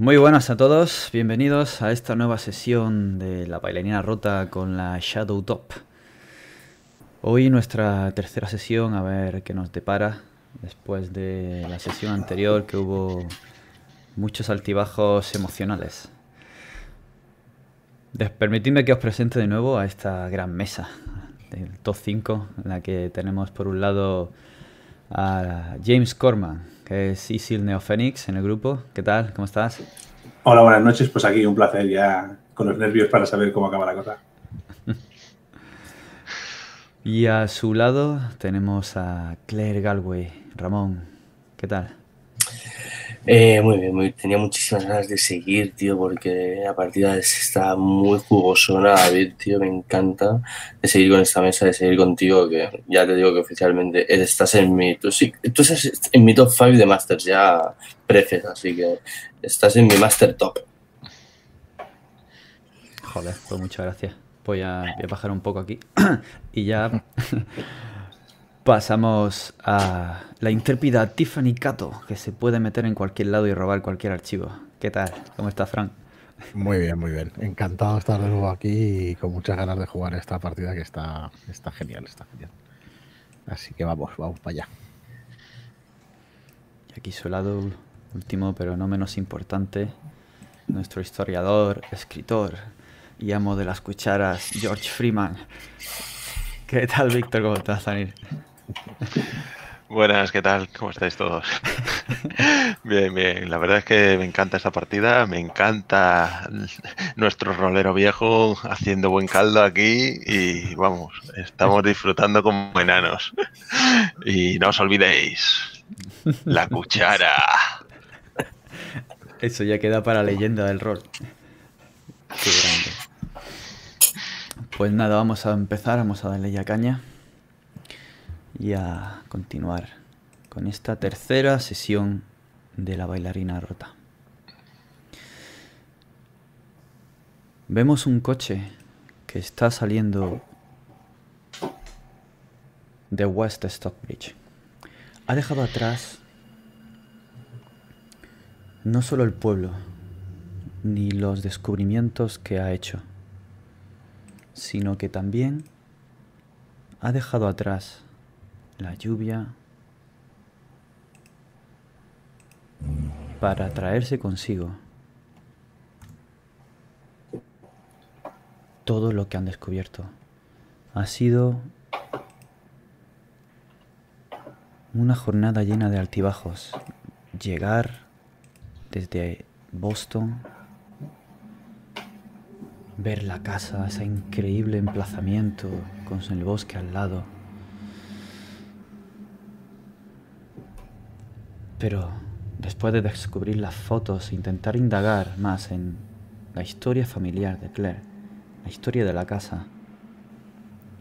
Muy buenas a todos, bienvenidos a esta nueva sesión de la bailarina rota con la Shadow Top. Hoy nuestra tercera sesión, a ver qué nos depara, después de la sesión anterior que hubo muchos altibajos emocionales. Permitidme que os presente de nuevo a esta gran mesa del top 5, en la que tenemos por un lado a James Corman, que es Isil Neophoenix en el grupo. ¿Qué tal? ¿Cómo estás? Hola, buenas noches. Pues aquí un placer ya con los nervios para saber cómo acaba la cosa. y a su lado tenemos a Claire Galway. Ramón, ¿qué tal? Eh, muy bien, muy, tenía muchísimas ganas de seguir, tío, porque la partida está muy jugosona, David, tío, me encanta de seguir con esta mesa, de seguir contigo, que ya te digo que oficialmente estás en mi, tú, sí, tú estás en mi top 5 de Masters ya prefes, así que estás en mi Master Top. Joder, pues muchas gracias. Voy a, voy a bajar un poco aquí y ya Pasamos a la intrépida Tiffany Cato, que se puede meter en cualquier lado y robar cualquier archivo. ¿Qué tal? ¿Cómo estás, Frank? Muy bien, muy bien. Encantado de estar de nuevo aquí y con muchas ganas de jugar esta partida que está, está genial, está genial. Así que vamos, vamos para allá. Y aquí su lado último, pero no menos importante, nuestro historiador, escritor y amo de las cucharas, George Freeman. ¿Qué tal, Víctor? ¿Cómo estás, Daniel? Buenas, ¿qué tal? ¿Cómo estáis todos? bien, bien. La verdad es que me encanta esta partida, me encanta nuestro rolero viejo haciendo buen caldo aquí y vamos, estamos disfrutando como enanos. Y no os olvidéis, la cuchara. Eso ya queda para leyenda del rol. Pues nada, vamos a empezar, vamos a darle ya caña y a continuar con esta tercera sesión de la bailarina rota. Vemos un coche que está saliendo de West Stockbridge. Ha dejado atrás no solo el pueblo, ni los descubrimientos que ha hecho, sino que también ha dejado atrás la lluvia para traerse consigo todo lo que han descubierto. Ha sido una jornada llena de altibajos. Llegar desde Boston, ver la casa, ese increíble emplazamiento con el bosque al lado Pero después de descubrir las fotos e intentar indagar más en la historia familiar de Claire, la historia de la casa,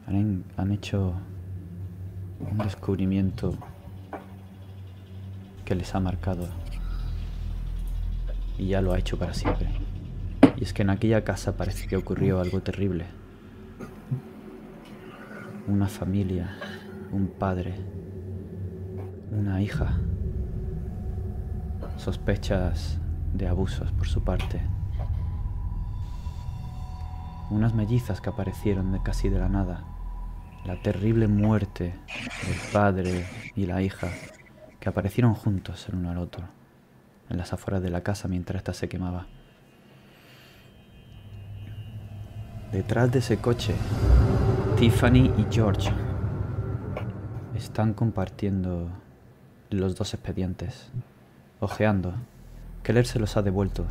han, hecho un descubrimiento que les ha marcado y ya lo ha hecho para siempre. Y es que en aquella casa parece que ocurrió algo terrible. Una familia, un padre, una hija sospechas de abusos por su parte. Unas mellizas que aparecieron de casi de la nada. La terrible muerte del padre y la hija que aparecieron juntos el uno al otro en las afueras de la casa mientras ésta se quemaba. Detrás de ese coche, Tiffany y George están compartiendo los dos expedientes. Ojeando, Keller se los ha devuelto.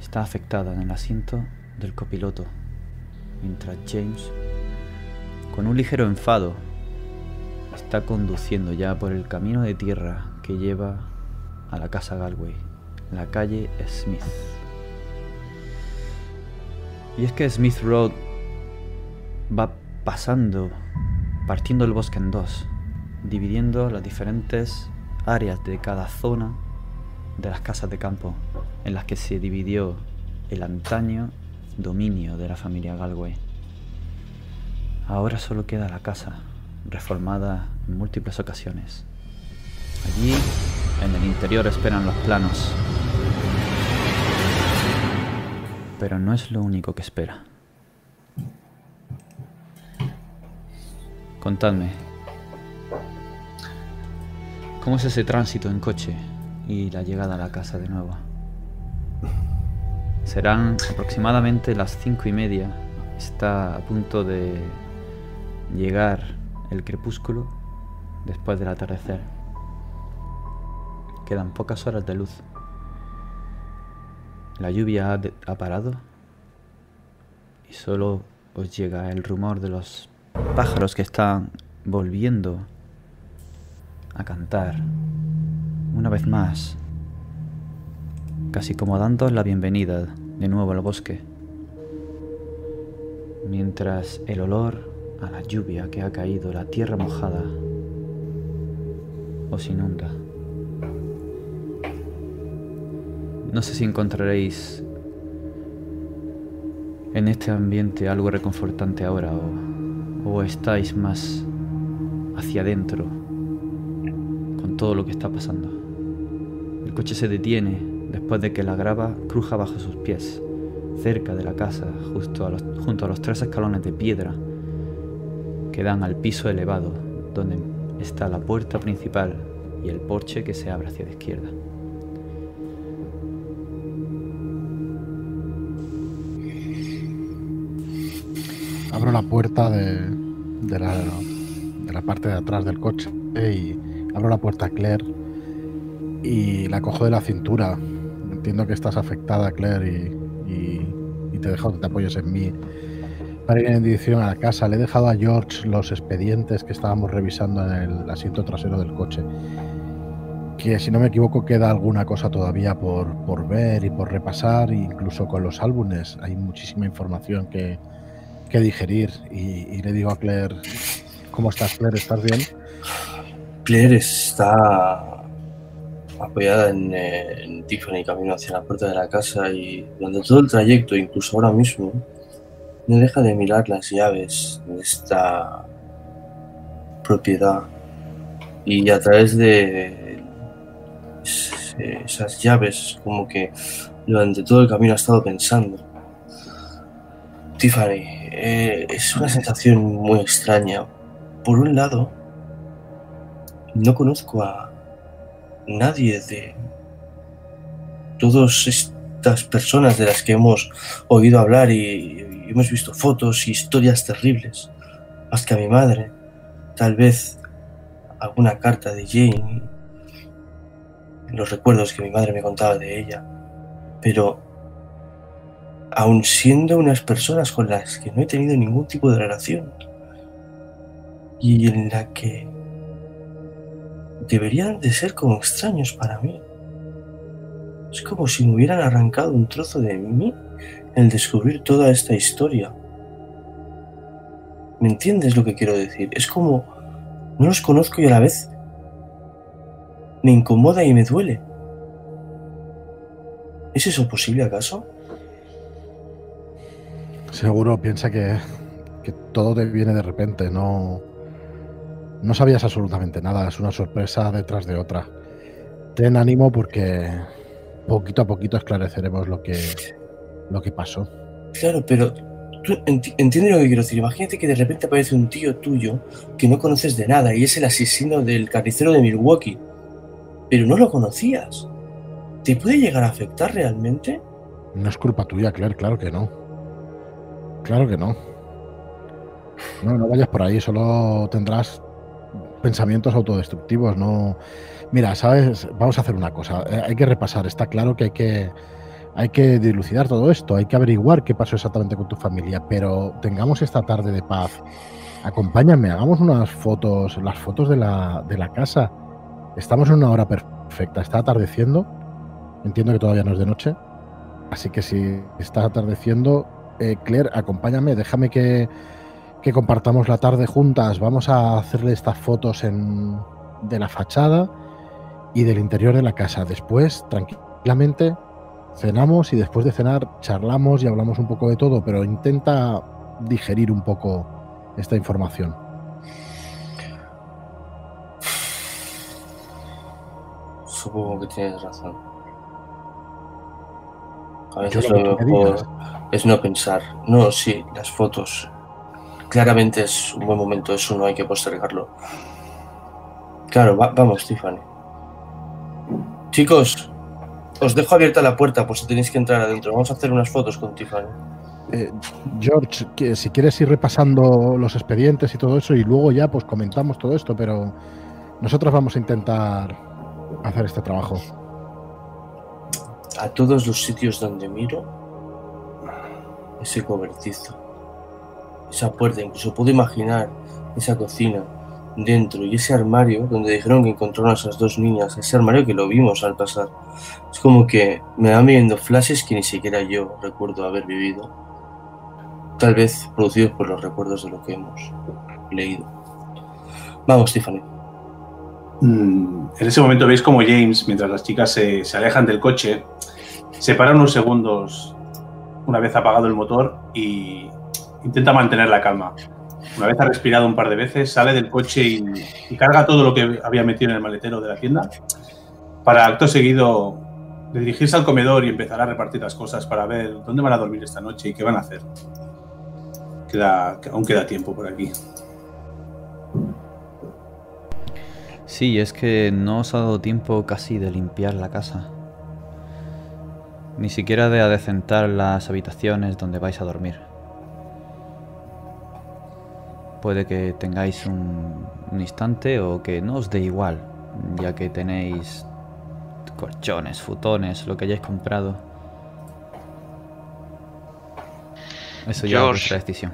Está afectada en el asiento del copiloto, mientras James, con un ligero enfado, está conduciendo ya por el camino de tierra que lleva a la casa Galway, la calle Smith. Y es que Smith Road va pasando, partiendo el bosque en dos, dividiendo las diferentes áreas de cada zona de las casas de campo en las que se dividió el antaño dominio de la familia Galway. Ahora solo queda la casa, reformada en múltiples ocasiones. Allí, en el interior, esperan los planos Pero no es lo único que espera. Contadme. ¿Cómo es ese tránsito en coche y la llegada a la casa de nuevo? Serán aproximadamente las cinco y media. Está a punto de llegar el crepúsculo después del atardecer. Quedan pocas horas de luz. La lluvia ha, ha parado y solo os llega el rumor de los pájaros que están volviendo a cantar. Una vez más, casi como dándoos la bienvenida de nuevo al bosque, mientras el olor a la lluvia que ha caído, la tierra mojada, os inunda. No sé si encontraréis en este ambiente algo reconfortante ahora o, o estáis más hacia adentro con todo lo que está pasando. El coche se detiene después de que la grava cruja bajo sus pies, cerca de la casa, justo a los- junto a los tres escalones de piedra que dan al piso elevado, donde está la puerta principal y el porche que se abre hacia la izquierda. Abro la puerta de, de la, de la parte de atrás del coche y abro la puerta a Claire y la cojo de la cintura. Entiendo que estás afectada, Claire, y, y- y te dejo que te apoyes en mí. Para ir en dirección a la casa, le he dejado a George los expedientes que estábamos revisando en el asiento trasero del coche. Que si no me equivoco queda alguna cosa todavía por, por ver y por repasar, incluso con los álbumes. Hay muchísima información que, que digerir. Y, y le digo a Claire, ¿cómo estás, Claire? ¿Estás bien? Claire está apoyada en, eh, en Tiffany camino hacia la puerta de la casa y durante todo el trayecto, incluso ahora mismo, no deja de mirar las llaves de esta propiedad y a través de es- esas llaves como que durante todo el camino ha estado pensando. Tiffany, eh, es una sensación muy extraña. Por un lado, no conozco a nadie de todas estas personas de las que hemos oído hablar y, hemos visto fotos y historias terribles, más que a mi madre, tal vez alguna carta de Jane, los recuerdos que mi madre me contaba de ella, pero aun siendo unas personas con las que no he tenido ningún tipo de relación y en la que deberían de ser como extraños para mí. Es como si me hubieran arrancado un trozo de mí el descubrir toda esta historia. ¿Me entiendes lo que quiero decir? Es como no los conozco y a la vez me incomoda y me duele. ¿Es eso posible acaso? Seguro piensa que, que todo te viene de repente, no, no sabías absolutamente nada, es una sorpresa detrás de otra. Ten ánimo porque poquito a poquito esclareceremos lo que, lo que pasó. Claro, pero tú enti- entiendes lo que quiero decir. Imagínate que de repente aparece un tío tuyo que no conoces de nada y es el asesino del carnicero de Milwaukee, pero no lo conocías. ¿Te puede llegar a afectar realmente? No es culpa tuya, Claire, claro que no. Claro que no. No, no vayas por ahí, solo tendrás pensamientos autodestructivos, no. Mira, sabes, vamos a hacer una cosa. eh, Hay que repasar. Está claro que hay que hay que dilucidar todo esto, hay que averiguar qué pasó exactamente con tu familia, pero tengamos esta tarde de paz. Acompáñame, hagamos unas fotos, las fotos de la, de la casa. Estamos en una hora perfecta, está atardeciendo. Entiendo que todavía no es de noche. Así que si está atardeciendo, eh, Claire, acompáñame, déjame que, que compartamos la tarde juntas. Vamos a hacerle estas fotos en, de la fachada y del interior de la casa. Después, tranquilamente, cenamos y después de cenar charlamos y hablamos un poco de todo, pero intenta digerir un poco esta información. Supongo que tienes razón. A veces lo lo mejor es no pensar. No, sí, las fotos. Claramente es un buen momento, eso no hay que postergarlo. Claro, va- vamos, Tiffany. Chicos, os dejo abierta la puerta por si tenéis que entrar adentro. Vamos a hacer unas fotos con Tiffany. Eh, George, que si quieres ir repasando los expedientes y todo eso y luego ya pues comentamos todo esto, pero nosotros vamos a intentar hacer este trabajo. A todos los sitios donde miro, ese cobertizo, esa puerta, incluso puedo imaginar esa cocina dentro y ese armario donde dijeron que encontraron a esas dos niñas, ese armario que lo vimos al pasar. Es como que me van viendo flashes que ni siquiera yo recuerdo haber vivido. Tal vez producidos por los recuerdos de lo que hemos leído. Vamos, Tiffany. Mm, En ese momento veis como James, mientras las chicas se, se alejan del coche, se para unos segundos una vez apagado el motor y intenta mantener la calma. Una vez ha respirado un par de veces, sale del coche y, carga todo lo que había metido en el maletero de la tienda para acto seguido dirigirse al comedor y empezar a repartir las cosas para ver dónde van a dormir esta noche y qué van a hacer. Queda, aún queda tiempo por aquí. Sí, es que no os ha dado tiempo casi de limpiar la casa. Ni siquiera de adecentar las habitaciones donde vais a dormir. Puede que tengáis un, un instante o que no os dé igual, ya que tenéis colchones, futones, lo que hayáis comprado. Eso ya es vuestra decisión.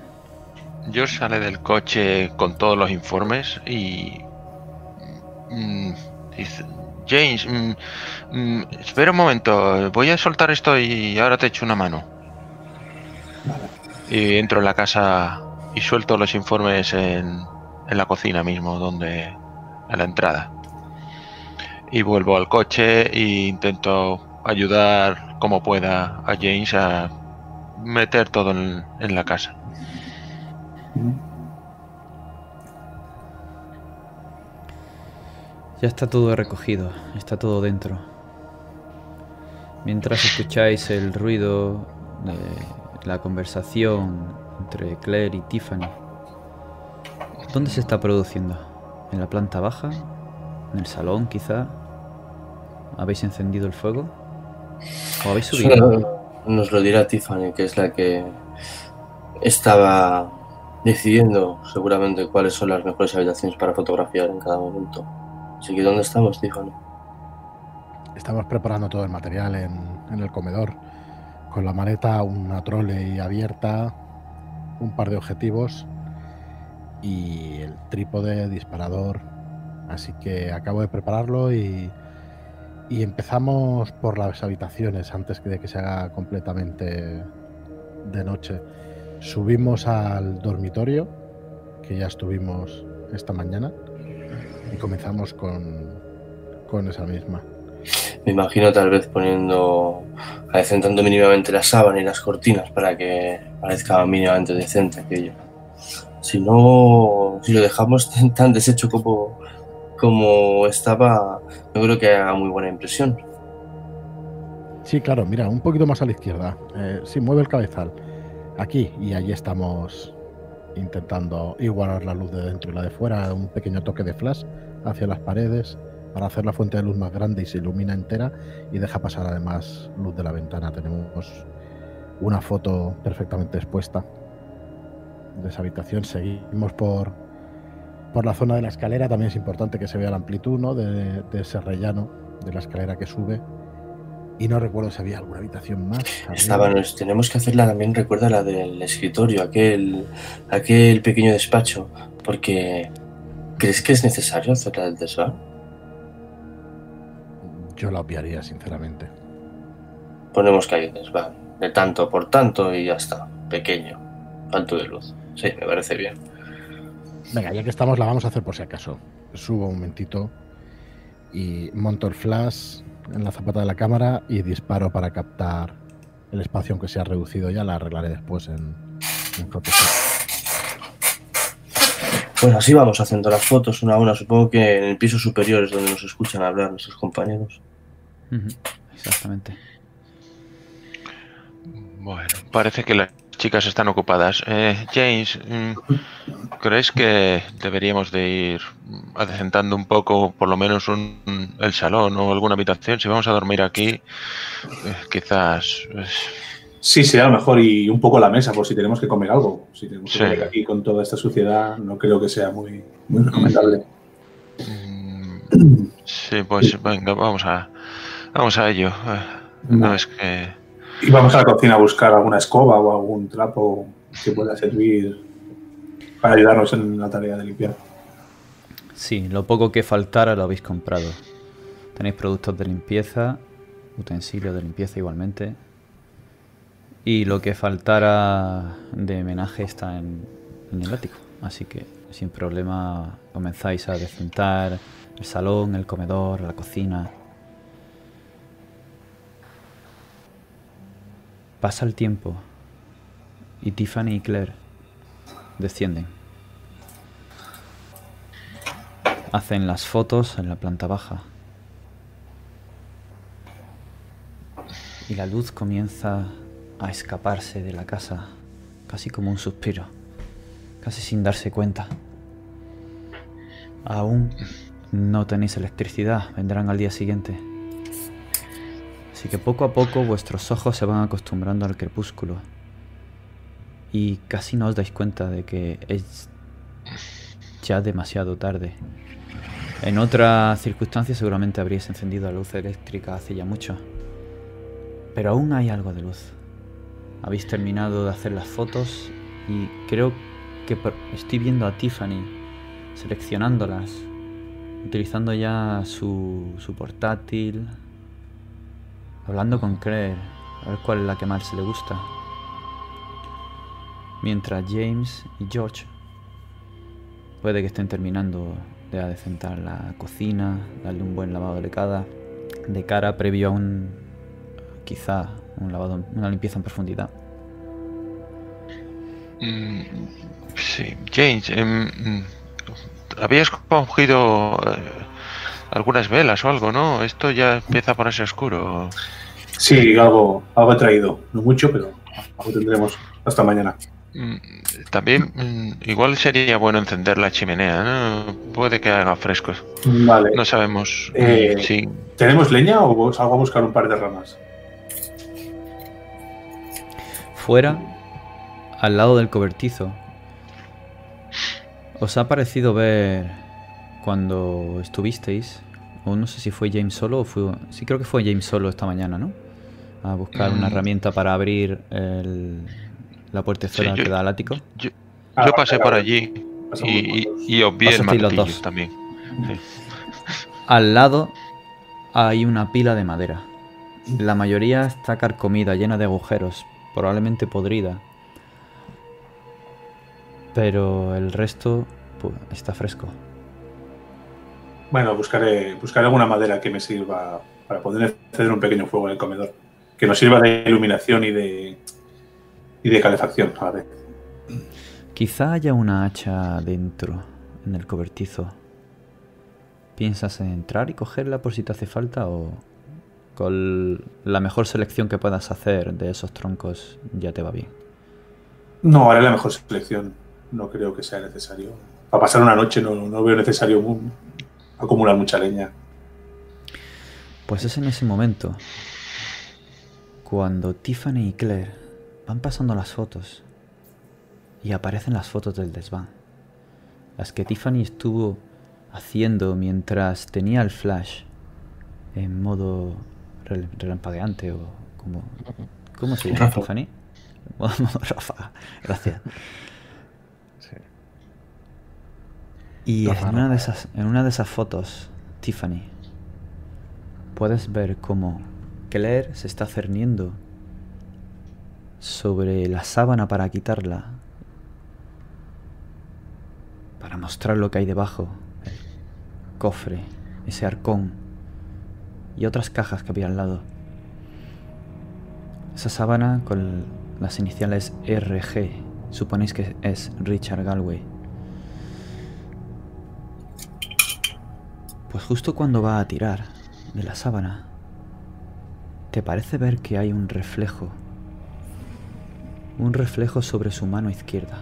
George sale del coche con todos los informes y mm, dice, James, mm, mm, espera un momento, voy a soltar esto y ahora te echo una mano. Y entro en la casa y suelto los informes en, en la cocina mismo, donde a la entrada. Y vuelvo al coche e intento ayudar como pueda a James a meter todo en- en la casa. Ya está todo recogido, está todo dentro. Mientras escucháis el ruido de la conversación entre Claire y Tiffany. ¿Dónde se está produciendo? ¿En la planta baja? ¿En el salón quizá? ¿Habéis encendido el fuego? ¿O habéis subido? Nos lo dirá Tiffany, que es la que estaba decidiendo seguramente cuáles son las mejores habitaciones para fotografiar en cada momento. Así que, ¿dónde estamos, Tiffany? Estamos preparando todo el material en, en el comedor. Con la maleta, una trole abierta, un par de objetivos y el trípode, disparador. Así que acabo de prepararlo y, y empezamos por las habitaciones antes de que se haga completamente de noche. Subimos al dormitorio, que ya estuvimos esta mañana, y comenzamos con, con esa misma. Me imagino tal vez poniendo, acentando mínimamente la sábana y las cortinas para que parezca mínimamente decente aquello. Si no, si lo dejamos tan, deshecho como, como estaba, yo creo que haga muy buena impresión. Sí, claro, mira, un poquito más a la izquierda. Eh, sí, mueve el cabezal. Aquí y allí estamos intentando igualar la luz de dentro y la de fuera, un pequeño toque de flash hacia las paredes para hacer la fuente de luz más grande y se ilumina entera y deja pasar además luz de la ventana. Tenemos una foto perfectamente expuesta de esa habitación. Seguimos por, por la zona de la escalera. También es importante que se vea la amplitud ¿no? de, de ese rellano de la escalera que sube. Y no recuerdo si había alguna habitación más. Estaba, nos- tenemos que hacerla también, recuerda la del escritorio, aquel, aquel pequeño despacho, porque ¿crees que es necesario hacerla del desván? Yo la obviaría, sinceramente. Ponemos un desván, de tanto por tanto y ya está, pequeño, alto de luz. Sí, me parece bien. Venga, ya que estamos, la vamos a hacer por si acaso. Subo un momentito y monto el flash en la zapata de la cámara y disparo para captar el espacio, aunque sea reducido ya, la arreglaré después en, en Photoshop. Bueno, así vamos haciendo las fotos una a una. Supongo que en el piso superior es donde nos escuchan hablar nuestros compañeros. Exactamente. Bueno, parece que las chicas están ocupadas. Eh, James, mm, ¿crees que deberíamos de ir adecentando un poco, por lo menos un, el salón o alguna habitación? Si vamos a dormir aquí, eh, quizás... pues, Sí, sería mejor y un poco la mesa por si tenemos que comer algo. Si tenemos que Sí. comer aquí con toda esta suciedad, no creo que sea muy, muy recomendable. mm, sí, pues venga, vamos a, vamos a ello. Eh, No es que... Y vamos a la cocina a buscar alguna escoba o algún trapo que pueda servir para ayudarnos en la tarea de limpiar. Sí, lo poco que faltara lo habéis comprado. Tenéis productos de limpieza, utensilios de limpieza igualmente. Y lo que faltara de menaje está en, en el ático. Así que sin problema comenzáis a decentar el salón, el comedor, la cocina. Pasa el tiempo y Tiffany y Claire descienden. Hacen las fotos en la planta baja. Y la luz comienza a escaparse de la casa, casi como un suspiro, casi sin darse cuenta. Aún no tenéis electricidad, vendrán al día siguiente. Así que poco a poco vuestros ojos se van acostumbrando al crepúsculo. Y casi no os dais cuenta de que es ya demasiado tarde. En otra circunstancia seguramente habríais encendido la luz eléctrica hace ya mucho. Pero aún hay algo de luz. Habéis terminado de hacer las fotos y creo que estoy viendo a Tiffany seleccionándolas, utilizando ya su, su portátil, hablando con Claire, a ver cuál es la que más le gusta. Mientras James y George puede que estén terminando de adecentar la cocina, darle un buen lavado de cara, de cara previo a un quizá un lavado, una limpieza en profundidad. Mm, Sí, James, em, mm, habías cogido eh, algunas velas o algo, ¿no? Esto ya empieza a ponerse oscuro. Sí, algo, algo he traído. No mucho, pero algo tendremos hasta mañana. Mm, También, mm, igual sería bueno encender la chimenea, ¿no? Puede que haga fresco. Vale. No sabemos mm, Eh, si... ¿Tenemos leña o salgo a buscar un par de ramas? Fuera, al lado del cobertizo, os ha parecido ver cuando estuvisteis, o no sé si fue James solo o fue... Sí, creo que fue James solo esta mañana, ¿no? A buscar una Mm. herramienta para abrir el- la puertecera Sí, que da al ático. Yo, Ah, yo pasé por allí y, y, y obvié el los dos. también. Sí. Al lado hay una pila de madera. La mayoría está carcomida, llena de agujeros, probablemente podrida. Pero el resto pu- está fresco. Bueno, buscaré, buscaré alguna madera que me sirva para poder encender un pequeño fuego en el comedor. Que nos sirva de iluminación y de, y de calefacción a la vez. Quizá haya una hacha dentro, en el cobertizo. ¿Piensas en entrar y cogerla por si te hace falta o con la mejor selección que puedas hacer de esos troncos ya te va bien? No, haré la mejor selección. No creo que sea necesario. Para pasar una noche no, no veo necesario mu- acumular mucha leña. Pues es en ese momento cuando Tiffany y Claire van pasando las fotos y aparecen las fotos del desván. Las que Tiffany estuvo haciendo mientras tenía el flash en modo rel- relampagueante o como... ¿Cómo se llama. Tiffany? Modo ráfaga. Gracias. Y en una, de esas, en una de esas fotos, Tiffany, puedes ver cómo Claire se está cerniendo sobre la sábana para quitarla, para mostrar lo que hay debajo, el cofre, ese arcón y otras cajas que había al lado. Esa sábana con las iniciales RG, suponéis que es Richard Galway. Pues justo cuando va a tirar de la sábana, te parece ver que hay un reflejo un reflejo sobre su mano izquierda,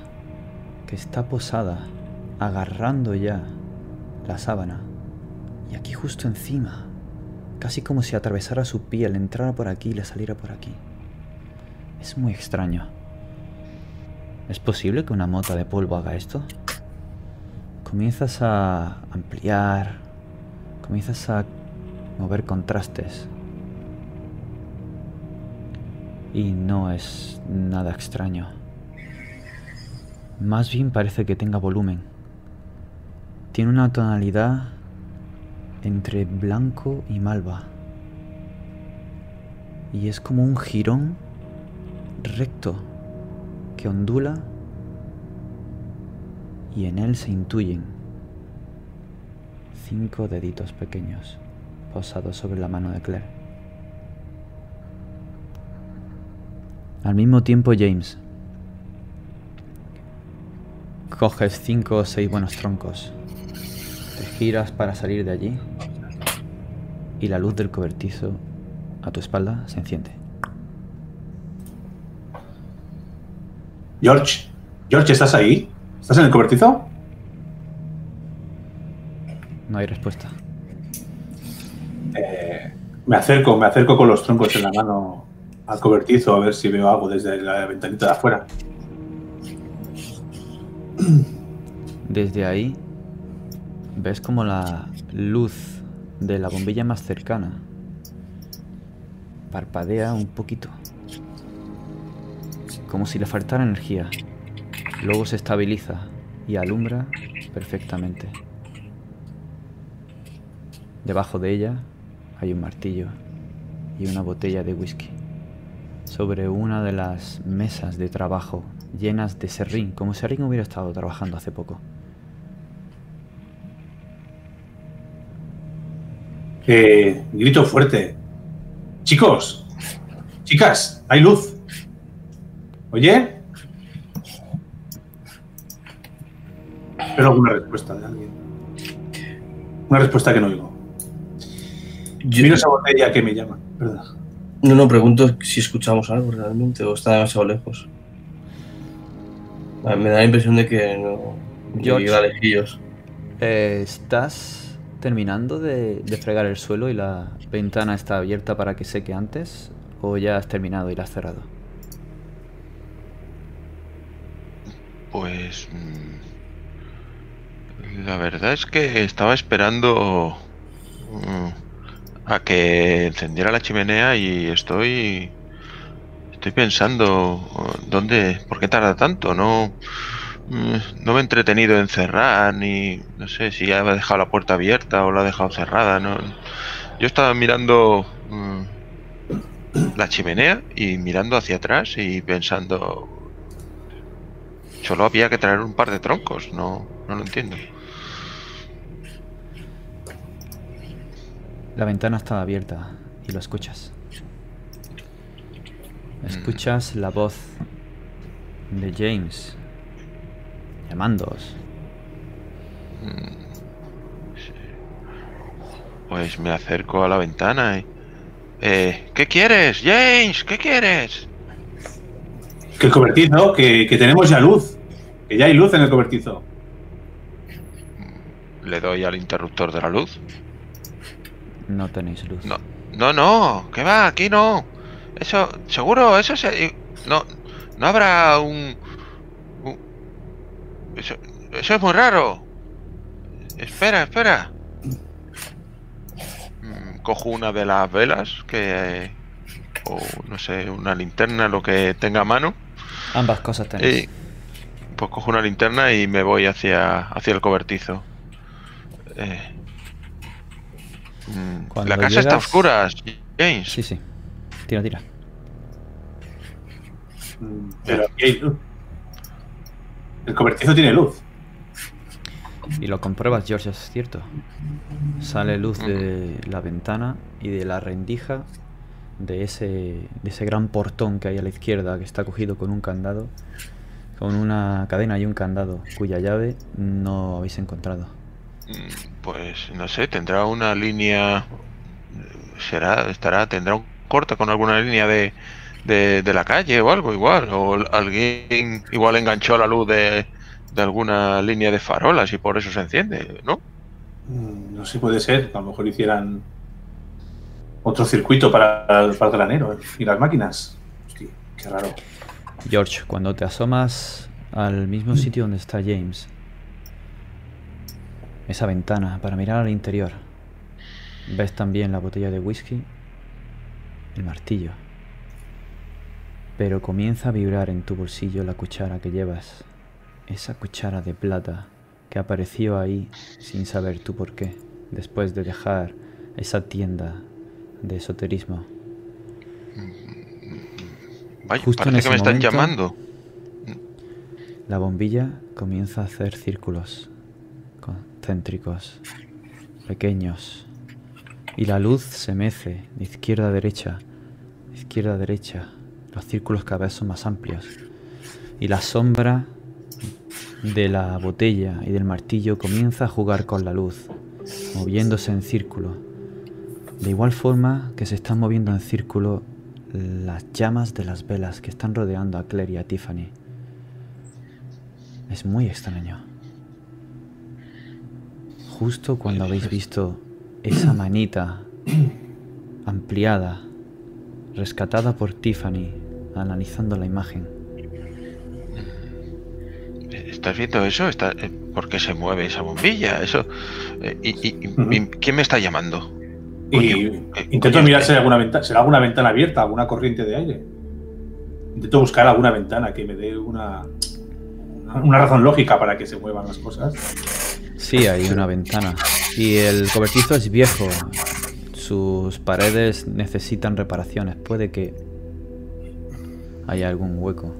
que está posada, agarrando ya la sábana. Y aquí justo encima, casi como si atravesara su piel, entrara por aquí y le saliera por aquí. Es muy extraño. ¿Es posible que una mota de polvo haga esto? Comienzas a ampliar, comienzas a mover contrastes. Y no es nada extraño. Más bien parece que tenga volumen. Tiene una tonalidad entre blanco y malva. Y es como un jirón recto que ondula y en él se intuyen cinco deditos pequeños posados sobre la mano de Claire. Al mismo tiempo, James, coges cinco o seis buenos troncos, te giras para salir de allí y la luz del cobertizo a tu espalda se enciende. George, George, ¿estás ahí? ¿Estás en el cobertizo? No hay respuesta. Eh, me acerco, me acerco con los troncos en la mano al cobertizo a ver si veo algo desde la ventanita de afuera. Desde ahí ves como la luz de la bombilla más cercana parpadea un poquito. Como si le faltara energía. Luego se estabiliza y alumbra perfectamente. Debajo de ella hay un martillo y una botella de whisky. Sobre una de las mesas de trabajo llenas de serrín, como si Serrín hubiera estado trabajando hace poco. Eh, grito fuerte. Chicos, chicas, hay luz. ¿Oye? Espero alguna respuesta de alguien. Una respuesta que no oigo. Yo- Miro esa botella que me llama. ¿verdad? No, no, pregunto si escuchamos algo realmente o está demasiado lejos. Ah, Me da la impresión de que no. George. iba lejillos. Eh, ¿Estás terminando de, de fregar el suelo y la ventana está abierta para que seque antes? ¿O ya has terminado y la has cerrado? Pues... mm, La verdad es que estaba esperando mm, a que encendiera la chimenea y estoy... Estoy pensando dónde... ¿Por qué tarda tanto? No... mm, No me he entretenido en cerrar ni... No sé si ya ha dejado la puerta abierta o la ha dejado cerrada. No, yo estaba mirando mm, la chimenea y mirando hacia atrás y pensando... Solo había que traer un par de troncos, no, no lo entiendo. La ventana está abierta y lo escuchas. Escuchas la voz de James llamándoos. Pues me acerco a la ventana y... Eh, ¿Qué quieres, James? ¿Qué quieres? Que el cobertizo, que, que tenemos ya luz. Que ya hay luz en el cobertizo. Le doy al interruptor de la luz. No tenéis luz. No, no, no, que va, aquí no. Eso, seguro, eso se... No, no habrá un... un- Eso, eso es muy raro. Espera, espera. Mm, Cojo una de las velas que... O no sé, una linterna, lo que tenga a mano. Ambas cosas tenéis. Y pues cojo una linterna y me voy hacia, hacia el cobertizo. Eh, Cuando la casa está a llegas- oscuras, James. Sí, sí. Tira, tira. Mm, Pero aquí hay luz. El cobertizo tiene luz. Y lo compruebas, George, es cierto. Sale luz de la ventana y de la rendija de ese, de ese gran portón que hay a la izquierda que está cogido con un candado, con una cadena y un candado cuya llave no habéis encontrado. Mm, Pues no sé, tendrá una línea. Será, estará, tendrá un corte con alguna línea de, de, de la calle o algo igual. O alguien igual enganchó la luz de, de alguna línea de farolas y por eso se enciende, ¿no? Mm, No sé, puede ser. A lo mejor hicieran otro circuito para, para el granero y las máquinas. Hostia, qué raro. George, cuando te asomas al mismo sitio donde está James, esa ventana para mirar al interior, ves también la botella de whisky, el martillo, pero comienza a vibrar en tu bolsillo la cuchara que llevas, esa cuchara de plata que apareció ahí sin saber tú por qué, después de dejar esa tienda de esoterismo. Vaya, Justo en que ese me están momento- llamando. La bombilla comienza a hacer círculos concéntricos, pequeños, y la luz se mece de izquierda a derecha, de izquierda a derecha. Los círculos cada vez son más amplios, y la sombra de la botella y del martillo comienza a jugar con la luz, moviéndose en círculo. De igual forma que se están moviendo en círculo las llamas de las velas que están rodeando a Claire y a Tiffany. Es muy extraño. Justo cuando habéis visto esa manita ampliada, rescatada por Tiffany, analizando la imagen. ¿Estás viendo eso? Está, eh, ¿Por qué se mueve esa bombilla? Eso. eh, y, ¿Quién me está llamando? Y Coño, eh, intento coño, mirar si hay alguna ventana, será alguna ventana abierta, alguna corriente de aire. Intento buscar alguna ventana que me dé una, una, una razón lógica para que se muevan las cosas. Sí, hay una ventana. Y el cobertizo es viejo. Sus paredes necesitan reparaciones. Puede que haya algún hueco.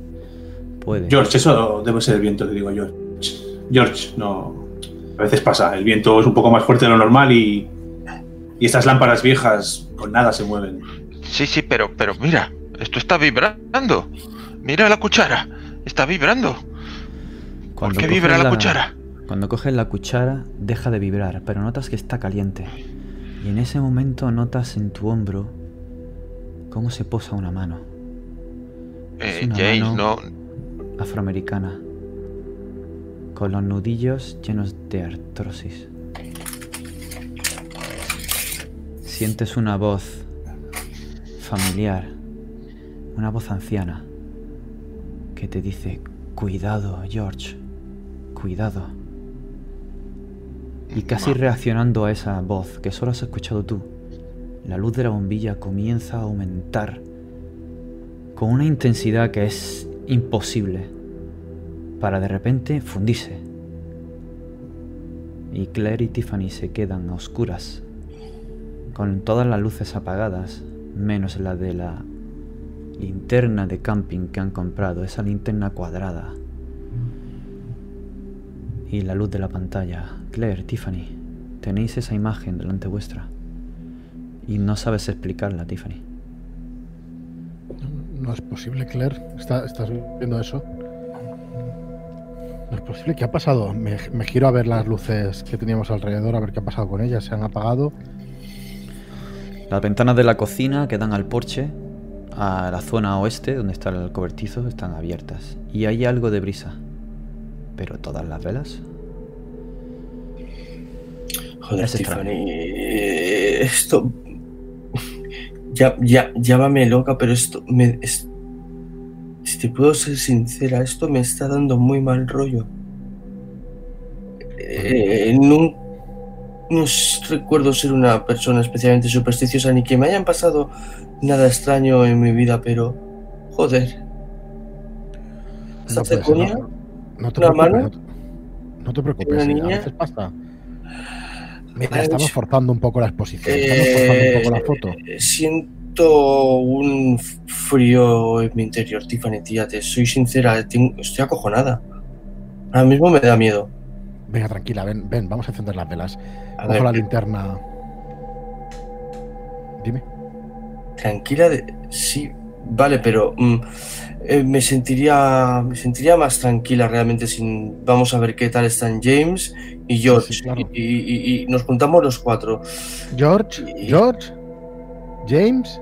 Puede. George, eso debe ser el viento, te digo George. George, no. A veces pasa, el viento es un poco más fuerte de lo normal y, y estas lámparas viejas con nada se mueven. Sí, sí, pero, pero mira, esto está vibrando. Mira la cuchara, está vibrando. ¿Por qué vibra la cuchara? Cuando coges la cuchara, deja de vibrar, pero notas que está caliente. Y en ese momento notas en tu hombro cómo se posa una mano Eh, una James, mano- no. afroamericana, con los nudillos llenos de artrosis. Sientes una voz familiar, una voz anciana, que te dice, cuidado, George, cuidado. Y casi reaccionando a esa voz que solo has escuchado tú, la luz de la bombilla comienza a aumentar con una intensidad que es imposible para de repente fundirse. Y Claire y Tiffany se quedan a oscuras, con todas las luces apagadas, menos la de la linterna de camping que han comprado, esa linterna cuadrada. Y la luz de la pantalla. Claire, Tiffany, tenéis esa imagen delante vuestra. Y no sabes explicarla, Tiffany. No es posible, Claire. ¿Está- ¿Estás viendo eso? No es posible. ¿Qué ha pasado? Me, me giro a ver las luces que teníamos alrededor, a ver qué ha pasado con ellas. ¿Se han apagado? Las ventanas de la cocina que dan al porche, a la zona oeste donde está el cobertizo, están abiertas. Y hay algo de brisa. Pero todas las velas. Joder, Es. Tiffany. eh, Esto. Ya, ya, llámame loca, pero esto me. es- si te puedo ser sincera, esto me está dando muy mal rollo. Eh, no, recuerdo ser una persona especialmente supersticiosa ni que me hayan pasado nada extraño en mi vida, pero. Joder. No te ¿Una preocupes, mano? no te- No te preocupes, ¿Una eh, a niña? veces pasa. Mira, estamos forzando un poco la exposición, estamos forzando un poco la foto. Eh, Siento un frío en mi interior, Tiffany, tía, te soy sincera, tengo- estoy acojonada. Ahora mismo me da miedo. Venga, tranquila, ven, ven, vamos a encender las velas. A la linterna. Dime. tranquila, de... sí, vale, pero mm, eh, me sentiría me sentiría más tranquila realmente sin... Vamos a ver qué tal están James y George. sí, claro. y, y- y nos juntamos los cuatro. George, Y- George, James.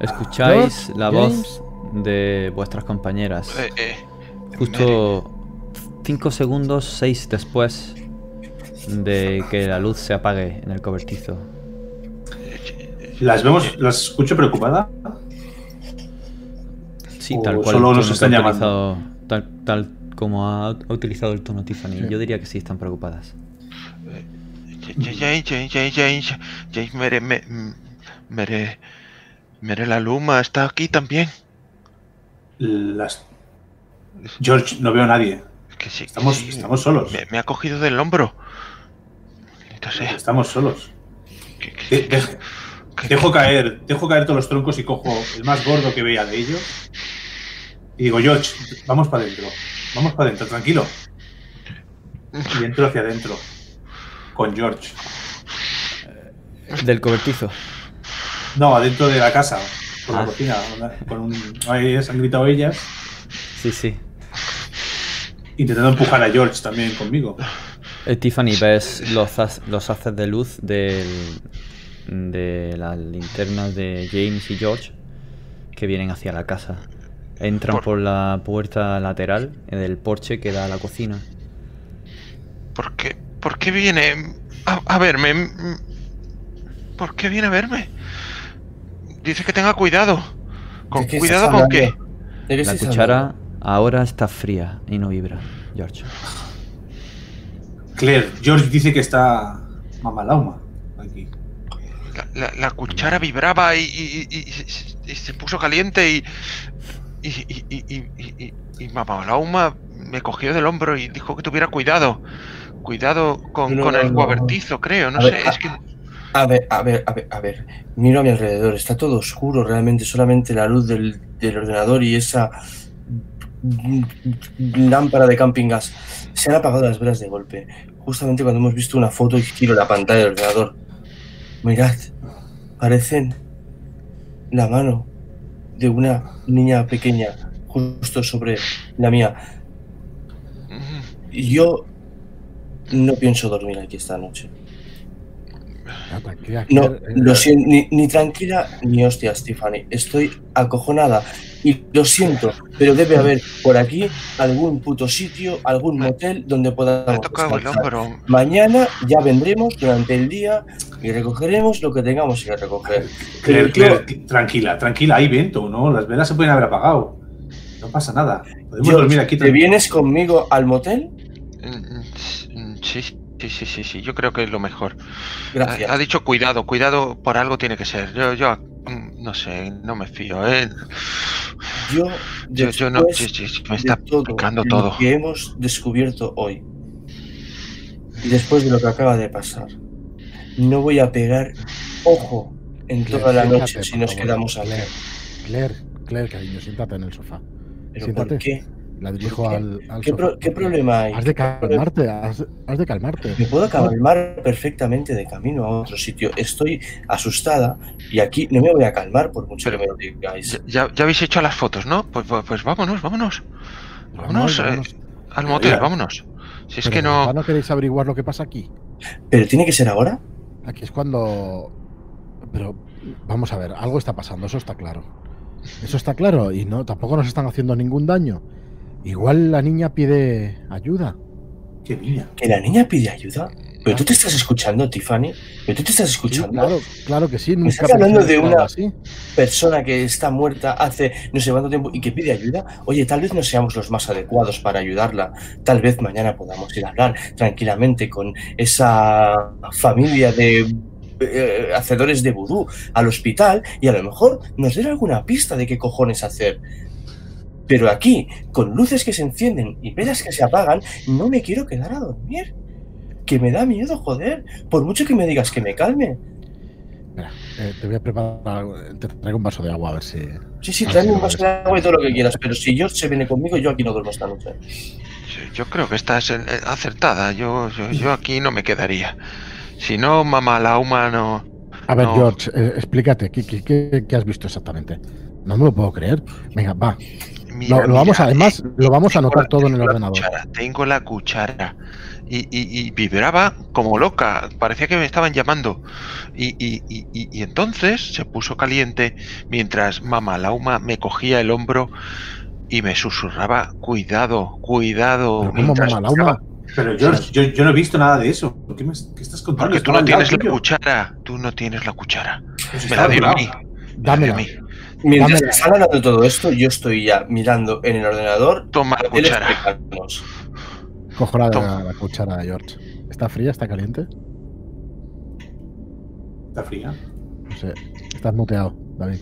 Escucháis George, la James. voz de vuestras compañeras. Eh, eh, Justo 5 segundos, 6 después de que la luz se apague en el cobertizo. Las vemos, las escucho preocupada. Sí, tal cual. solo nos están llamando. tal, tal como ha, ha utilizado el tono Tiffany. Sí. Yo diría que sí están preocupadas. James, James, James, James, James, James, mere, me, mere, mere la luma está aquí también. Las... George, no veo a nadie. Que sí, Estamos, sí, estamos solos. Me, me ha cogido del hombro. Sea. Estamos solos. Que- que- De- de- que- dejo caer, dejo caer todos los troncos y cojo el más gordo que veía de ellos. Y digo, George, vamos para adentro. Vamos para adentro, tranquilo. Y entro hacia adentro. Con George. Del cobertizo. No, adentro de la casa. Por Ah. la cocina. Con un... Ahí han gritado ellas. Sí, sí. Intentando empujar a George también conmigo. Eh, Tiffany, ves los, los haces de luz del, de las linternas de James y George que vienen hacia la casa. Entran Por- por la puerta lateral del porche que da a la cocina. ¿Por qué, por qué viene a, a verme? ¿Por qué viene a verme? Dice que tenga cuidado. ¿Con ¿De qué cuidado con qué? La cuchara hablando? ahora está fría y no vibra, George. Claire, George dice que está mamalauma aquí. La, cuchara vibraba y, y- y- y- y se puso caliente y. Y, Mamá Lauma me cogió del hombro y dijo que tuviera cuidado. Cuidado con, No, con no, el no. cobertizo, creo. No A sé, ver, es que. A ver, a ver, a ver, a ver. Miro a mi alrededor, está todo oscuro realmente, solamente la luz del, del ordenador y esa lámpara de camping gas. Se han apagado las velas de golpe, justamente cuando hemos visto una foto y giro la pantalla del ordenador. Mirad, parecen la mano de una niña pequeña justo sobre la mía. Yo no pienso dormir aquí esta noche. Ah, tranquila, No, Claire, eh, lo siento, ni, ni tranquila ni hostia, Stephanie. Estoy acojonada y lo siento, pero debe haber por aquí algún puto sitio, algún motel donde Me ha podamos tocado el descansar. hombro. Mañana ya vendremos durante el día y recogeremos lo que tengamos que recoger. Claire, tranquila, tranquila, hay viento, ¿no? Las velas se pueden haber apagado. No pasa nada. Podemos Yo, dormir aquí ¿Te vienes conmigo al motel? Mm, mm, Sí, sí, sí, sí, sí, yo creo que es lo mejor. Gracias. Ha, ha dicho cuidado, cuidado, por algo tiene que ser. Yo, yo, mm, no sé, no me fío, ¿eh? Yo, Yo, yo no, sí, sí, sí, me está todo picando lo todo. que hemos descubierto hoy y después de lo que acaba de pasar, no voy a pegar ojo en Claire, toda la noche si nos quedamos aquí. Claire, Claire, Claire, cariño, siéntate en el sofá. ¿Pero siéntate. por qué? La dirijo ¿Qué- al, al ¿Qué, pro- qué problema hay? Has de ¿Qué problema- calmarte, has, has de calmarte. Me puedo calmar perfectamente de camino a otro sitio. Estoy asustada y aquí no me voy a calmar por mucho Pero- que me lo digáis. Ya, ya- habéis hecho las fotos, ¿no? Pues, pues, pues vámonos, vámonos. Vámonos, eh, vámonos. al motel, Mira. vámonos. Si es Pero que ¿de verdad no. no queréis averiguar lo que pasa aquí? ¿Pero tiene que ser ahora? Aquí es cuando. Pero vamos a ver, algo está pasando, eso está claro. Eso está claro y no tampoco nos están haciendo ningún daño. Igual la niña pide ayuda. Qué niña. ¿Que la niña pide ayuda? ¿Pero tú te estás escuchando, Tiffany? ¿Pero tú te estás Sí, escuchando? claro, claro que sí. nunca estás hablando de una- así. persona que está muerta hace no sé cuánto tiempo y que pide ayuda, oye, tal vez no seamos los más adecuados para ayudarla. Tal vez mañana podamos ir a hablar tranquilamente con esa familia de eh, hacedores de vudú al hospital y a lo mejor nos den alguna pista de qué cojones hacer. Pero aquí, con luces que se encienden y velas que se apagan, no me quiero quedar a dormir. Que me da miedo, joder. Por mucho que me digas que me calme. Mira, eh, te voy a preparar. algo, Te traigo un vaso de agua a ver si. Sí, sí, tráeme sí, un vaso de agua y todo lo que quieras, pero si George se viene conmigo, yo aquí no duermo esta noche. Yo creo que estás eh, acertada. Yo, yo, yo aquí no me quedaría. Si no, mamá Lauma no. A ver, No. George, eh, explícate, ¿qué, qué, qué- qué has visto exactamente? No me lo puedo creer. Venga, va. Mira, Lo, lo vamos a, además, eh, lo vamos a anotar la- todo en el ordenador. cuchara, tengo la cuchara. Y, y- y vibraba como loca. Parecía que me estaban llamando. Y, y- y- y- y entonces se puso caliente mientras Mama Lauma me cogía el hombro y me susurraba: Cuidado, cuidado. Pero ¿Cómo, mientras mamá Lauma? Pero George, yo, yo no he visto nada de eso. ¿Qué, me, qué estás contando? Porque tú no tienes la tuyo. cuchara. Tú no tienes la cuchara. Pues Me estaba la dio al a mí. me la dio a Dámela. mí. Mientras Dámela. están hablando de todo esto, yo estoy ya mirando en el ordenador. Toma la cuchara. Cojo la, Toma. la cuchara, George. ¿Está fría? ¿Está caliente? Está fría. No sé. Estás muteado, David.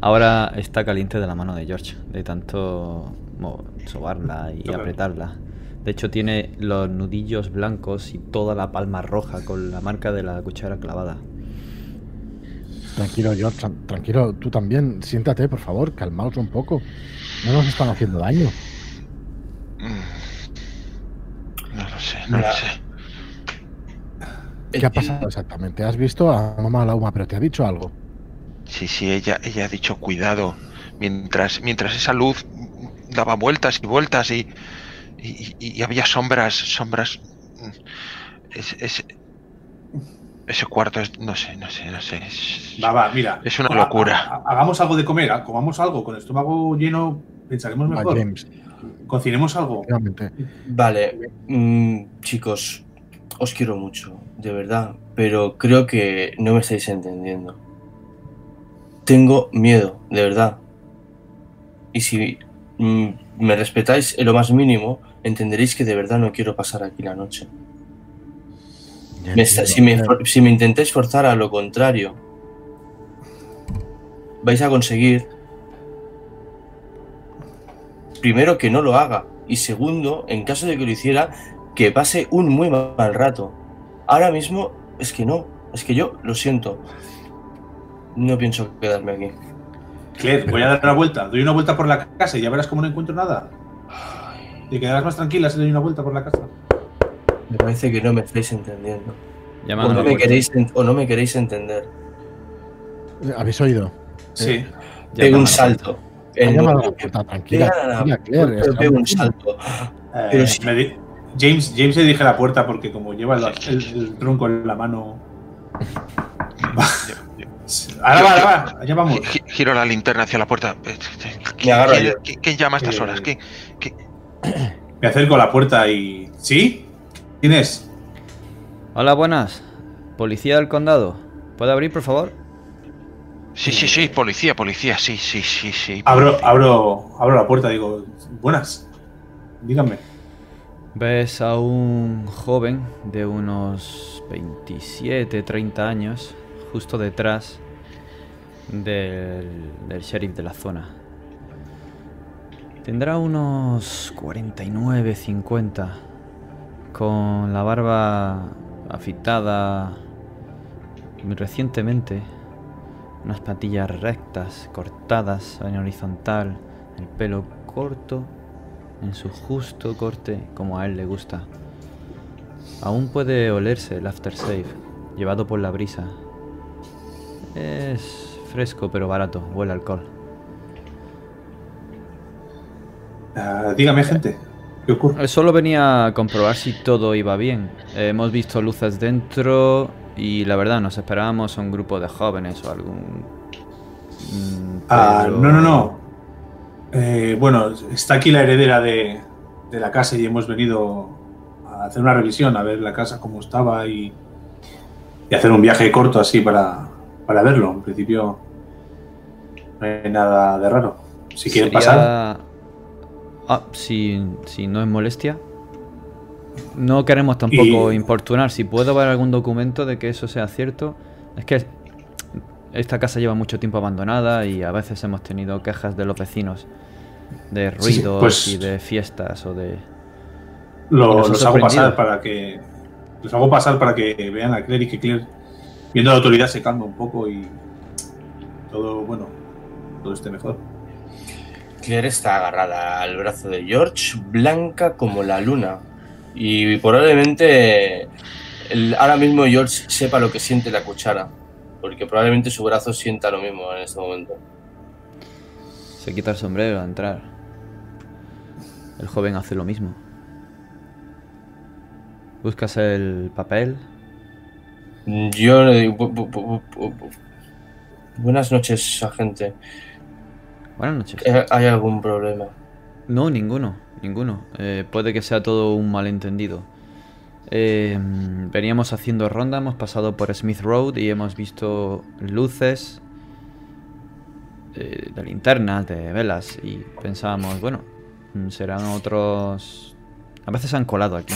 Ahora está caliente de la mano de George, de tanto sobarla y Claro. apretarla. De hecho tiene los nudillos blancos y toda la palma roja con la marca de la cuchara clavada. Tranquilo, George. tran- Tranquilo, tú también. Siéntate, por favor. Calmaos un poco. No nos están haciendo daño. Mm. No lo sé, no Mira. lo sé. ¿Qué ha pasado exactamente? ¿Has visto a mamá Lauma, pero te ha dicho algo? Sí, sí, ella, ella ha dicho cuidado. Mientras, mientras esa luz daba vueltas y vueltas y, y, y- y había sombras, sombras. Es- es- ese cuarto es, no sé, no sé, no sé. es- Va, va, mira. Es una locura. ha- Hagamos algo de comer, ha- comamos algo. Con el estómago lleno pensaremos Va, mejor. James, Cocinemos algo. Vale, mm, chicos, os quiero mucho, de verdad, pero creo que no me estáis entendiendo. Tengo miedo, de verdad. Y si mm, me respetáis en lo más mínimo, entenderéis que de verdad no quiero pasar aquí la noche. Me está- si, me, si me intentáis forzar a lo contrario, vais a conseguir, primero, que no lo haga, y segundo, en caso de que lo hiciera, que pase un muy mal rato. Ahora mismo es que no, es que yo lo siento. No pienso quedarme aquí. Claire, voy a dar una vuelta. Doy una vuelta por la casa y ya verás cómo no encuentro nada. Te quedarás más tranquila si doy una vuelta por la casa. Me parece que no me estáis entendiendo. O a no, la me puerta. queréis, o no me queréis entender. ¿Habéis oído? Sí. Llaman Pego a un salto. A que puerta, tranquila. a Claire, pego un salto. Eh, Pero sí. me di- James, James le dije la puerta porque como lleva el, el- el tronco en la mano. Ahora va, ahora va, allá vamos. Gi- Giro la linterna hacia la puerta. Eh, agarro ¿Quién, yo. quién- quién llama a estas Eh, horas? ¿Quién- quién- Me acerco a la puerta y. ¿Sí? ¿Quién es? Hola, buenas. Policía del condado. ¿Puede abrir, por favor? Sí, sí, sí, policía, policía, sí, sí, sí, sí. Abro, abro, abro la puerta, digo, buenas. Díganme. Ves a un joven de unos 27, 30 años, justo detrás del, del sheriff de la zona. Tendrá unos 49, 50, con la barba afitada recientemente, unas patillas rectas, cortadas en horizontal, el pelo corto en su justo corte como a él le gusta. Aún puede olerse el aftershave, llevado por la brisa. Es fresco pero barato, huele alcohol. Ah, dígame, gente. ¿Qué ocurre? Eh, Solo venía a comprobar si todo iba bien. Eh, hemos visto luces dentro y la verdad nos esperábamos a un grupo de jóvenes o algún... mm, Ah, pero- no, no, no. Eh, bueno, está aquí la heredera de, de la casa y hemos venido a hacer una revisión, a ver la casa cómo estaba y, y hacer un viaje corto así para, para verlo. En principio no hay nada de raro. Si quieren pasar. Ah, si, si no es molestia. No queremos tampoco Y- importunar. Si puedo ver algún documento de que eso sea cierto. Es que esta casa lleva mucho tiempo abandonada y a veces hemos tenido quejas de los vecinos de sí, ruidos pues- y de fiestas o de... Lo- los hago pasar para que los hago pasar para que vean a Claire y que Claire viendo la autoridad se calma un poco y todo bueno todo esté mejor Claire está agarrada al brazo de George, blanca como la luna. Y probablemente el- ahora mismo George sepa lo que siente la cuchara. Porque probablemente su brazo sienta lo mismo en este momento. Se quita el sombrero al entrar. El joven hace lo mismo. Buscas el papel. Yo le digo, "Bu- bu- bu- bu- bu- buenas noches, agente. Buenas noches. ¿Hay algún problema? No, ninguno, ninguno. Eh, puede que sea todo un malentendido. Eh, veníamos haciendo ronda, hemos pasado por Smith Road y hemos visto luces eh, de linternas, de velas y pensábamos, bueno, serán otros... A veces se han colado aquí.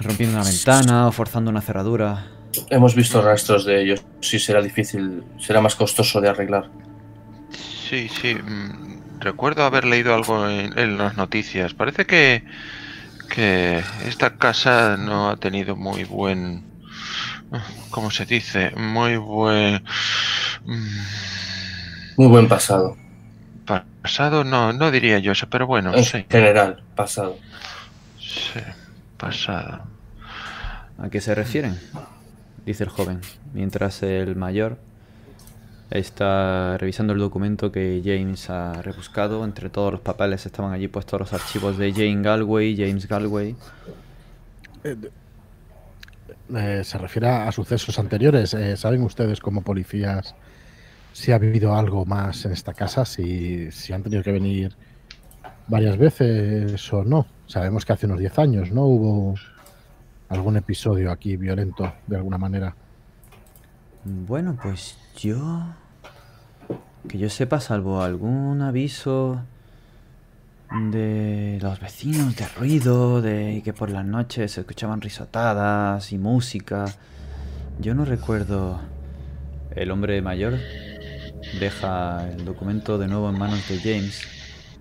Rompiendo una ventana o forzando una cerradura. Hemos visto rastros de ellos. Sí, será difícil, será más costoso de arreglar. Sí, sí. mm, Recuerdo haber leído algo en, en las noticias. Parece que, que esta casa no ha tenido muy buen... ¿Cómo se dice? Muy buen... mm, Muy buen pasado. Pasado no, no diría yo eso, pero bueno, En sí. general, pasado. Sí, pasado. ¿A qué se refieren? Dice el joven, mientras el mayor está revisando el documento que James ha rebuscado. Entre todos los papeles estaban allí puestos los archivos de Jane Galway, James Galway. Eh, se refiere a sucesos anteriores. Eh, ¿Saben ustedes como policías si ha habido algo más en esta casa? Si, si han tenido que venir varias veces o no. Sabemos que hace unos 10 años, ¿no? Hubo algún episodio aquí violento de alguna manera. Bueno, pues yo... Que yo sepa, salvo algún aviso de los vecinos de ruido, de que por las noches se escuchaban risotadas y música. Yo no recuerdo... El hombre mayor deja el documento de nuevo en manos de James,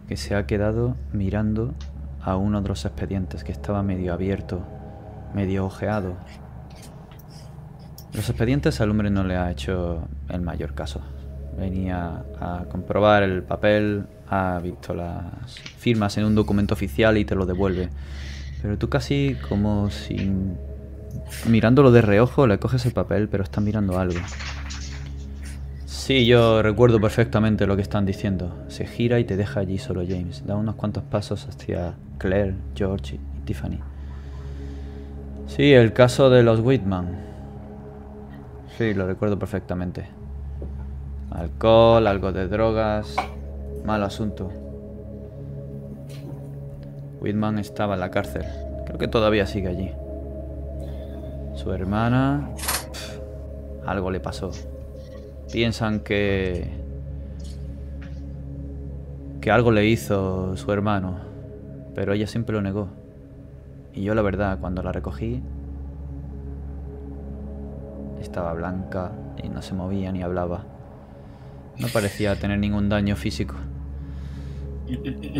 que se ha quedado mirando a uno de los expedientes que estaba medio abierto, medio ojeado. Los expedientes al hombre no le ha hecho el mayor caso. Venía a comprobar el papel, ha visto las firmas en un documento oficial y te lo devuelve. Pero tú casi como si mirándolo de reojo le coges el papel, pero está mirando algo. Sí, yo recuerdo perfectamente lo que están diciendo. Se gira y te deja allí solo James. Da unos cuantos pasos hacia Claire, George y Tiffany. Sí, el caso de los Whitman. Sí, lo recuerdo perfectamente. Alcohol, algo de drogas. Mal asunto. Whitman estaba en la cárcel. Creo que todavía sigue allí. Su hermana... algo le pasó. Piensan que... Que algo le hizo su hermano. Pero ella siempre lo negó. Y yo la verdad, cuando la recogí... Estaba blanca y no se movía ni hablaba. No parecía tener ningún daño físico.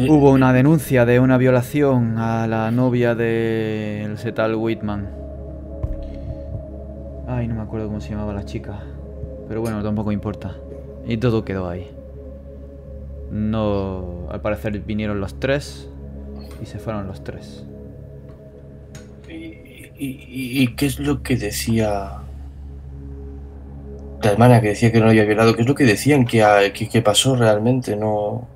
Hubo una denuncia de una violación a la novia del ese tal Whitman. Ay, no me acuerdo cómo se llamaba la chica. Pero bueno, tampoco importa. Y todo quedó ahí. No, al parecer vinieron los tres y se fueron los tres. ¿Y, y- y qué es lo que decía la hermana que decía que no lo había violado? ¿Qué es lo que decían que, ha- que, que pasó realmente? No.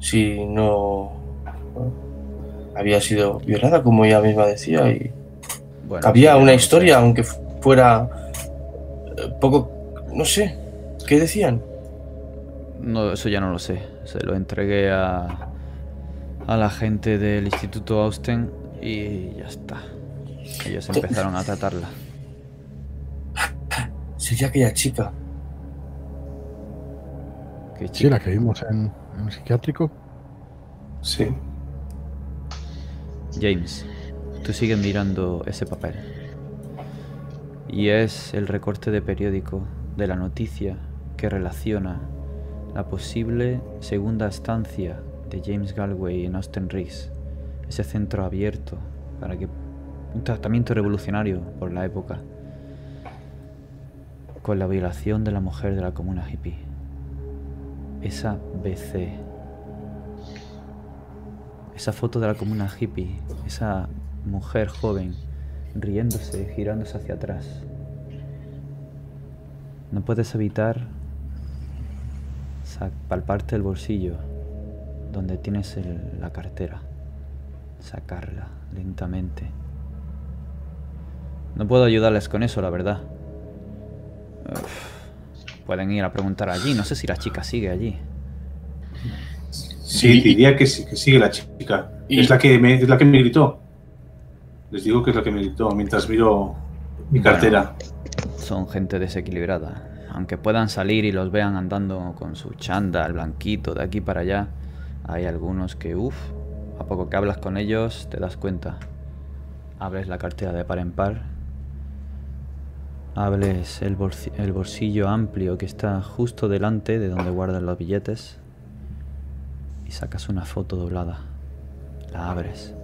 Si no. ¿no? Había sido violada, como ella misma decía, y Bueno, había sí, una no sé. historia, aunque fu- fuera eh, poco. No sé. ¿Qué decían? No, eso ya no lo sé. Se lo entregué a, a la gente del Instituto Austen y ya está. Ellos empezaron a tratarla. Sería aquella chica. Qué Sí, chica. la que vimos en, en el psiquiátrico. Sí. James, tú sigues mirando ese papel. Y es el recorte de periódico de la noticia que relaciona la posible segunda estancia de James Galway en Austin Reese. Ese centro abierto para que un tratamiento revolucionario por la época. Con la violación de la mujer de la comuna hippie. Esa BC esa foto de la comuna hippie, esa mujer joven riéndose, girándose hacia atrás. No puedes evitar Palparte el bolsillo donde tienes la cartera. Sacarla lentamente. No puedo ayudarles con eso, la verdad. Uf. Pueden ir a preguntar allí. No sé si la chica sigue allí. Sí, diría que, sí- que sigue la chica. Y- Es, la que me, es la que me gritó. Les digo que es la que me gritó mientras miro mi Bueno. cartera. Son gente desequilibrada. Aunque puedan salir y los vean andando con su chándal blanquito de aquí para allá, hay algunos que, uff, a poco que hablas con ellos te das cuenta. Abres la cartera de par en par, hables el, el bolsillo amplio que está justo delante de donde guardan los billetes y sacas una foto doblada. La abres.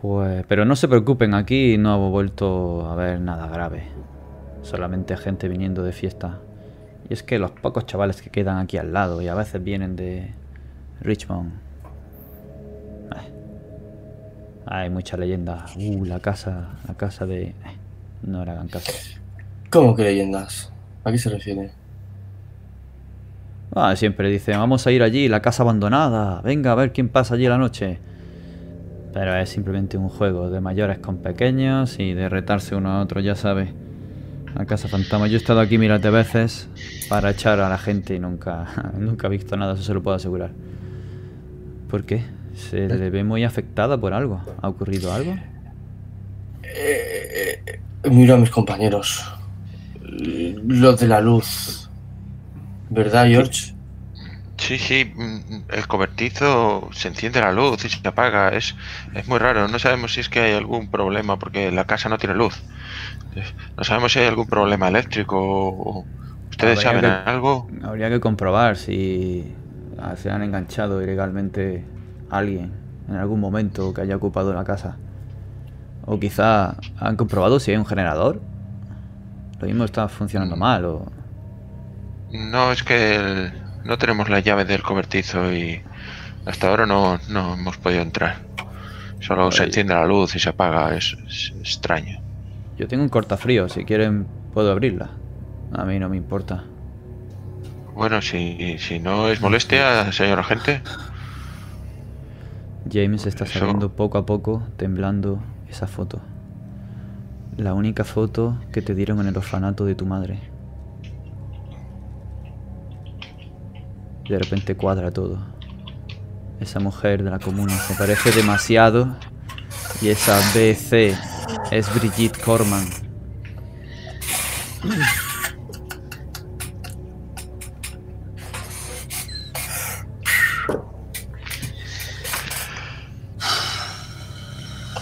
Pues, pero no se preocupen, aquí no he vuelto a ver nada grave. Solamente gente viniendo de fiesta. Y es que los pocos chavales que quedan aquí al lado y a veces vienen de Richmond. Hay mucha leyenda. Uh, la casa, la casa de... no hagan caso. ¿Cómo que leyendas? ¿A qué se refiere? Ah, siempre dicen, vamos a ir allí, la casa abandonada. Venga a ver quién pasa allí la noche. Pero es simplemente un juego de mayores con pequeños y de retarse uno a otro, ya sabe. La casa fantasma. Yo he estado aquí miles de veces para echar a la gente y nunca, nunca he visto nada, eso se lo puedo asegurar. ¿Por qué? Se le ve muy afectada por algo. ¿Ha ocurrido algo? Eh, eh, miro a mis compañeros. Lo de la luz. ¿Verdad, George? Sí, sí, mm, el cobertizo se enciende la luz y se apaga. Es, es muy raro. No sabemos si es que hay algún problema porque la casa no tiene luz. No sabemos si hay algún problema eléctrico. o- ¿Ustedes Habría saben que- algo? Habría que comprobar si se han enganchado ilegalmente alguien en algún momento que haya ocupado la casa. O quizá han comprobado si hay un generador. Lo mismo está funcionando mal o... No, es que el- no tenemos la llave del cobertizo y hasta ahora no, no hemos podido entrar. Solo se enciende la luz y se apaga. Es, es extraño. Yo tengo un cortafrío, si quieren puedo abrirla. A mí no me importa. Bueno, si, si no es molestia, señor agente. James está saliendo poco a poco, temblando esa foto. La única foto que te dieron en el orfanato de tu madre. De repente cuadra todo. Esa mujer de la comuna se parece demasiado. Y esa BC es Brigitte Corman.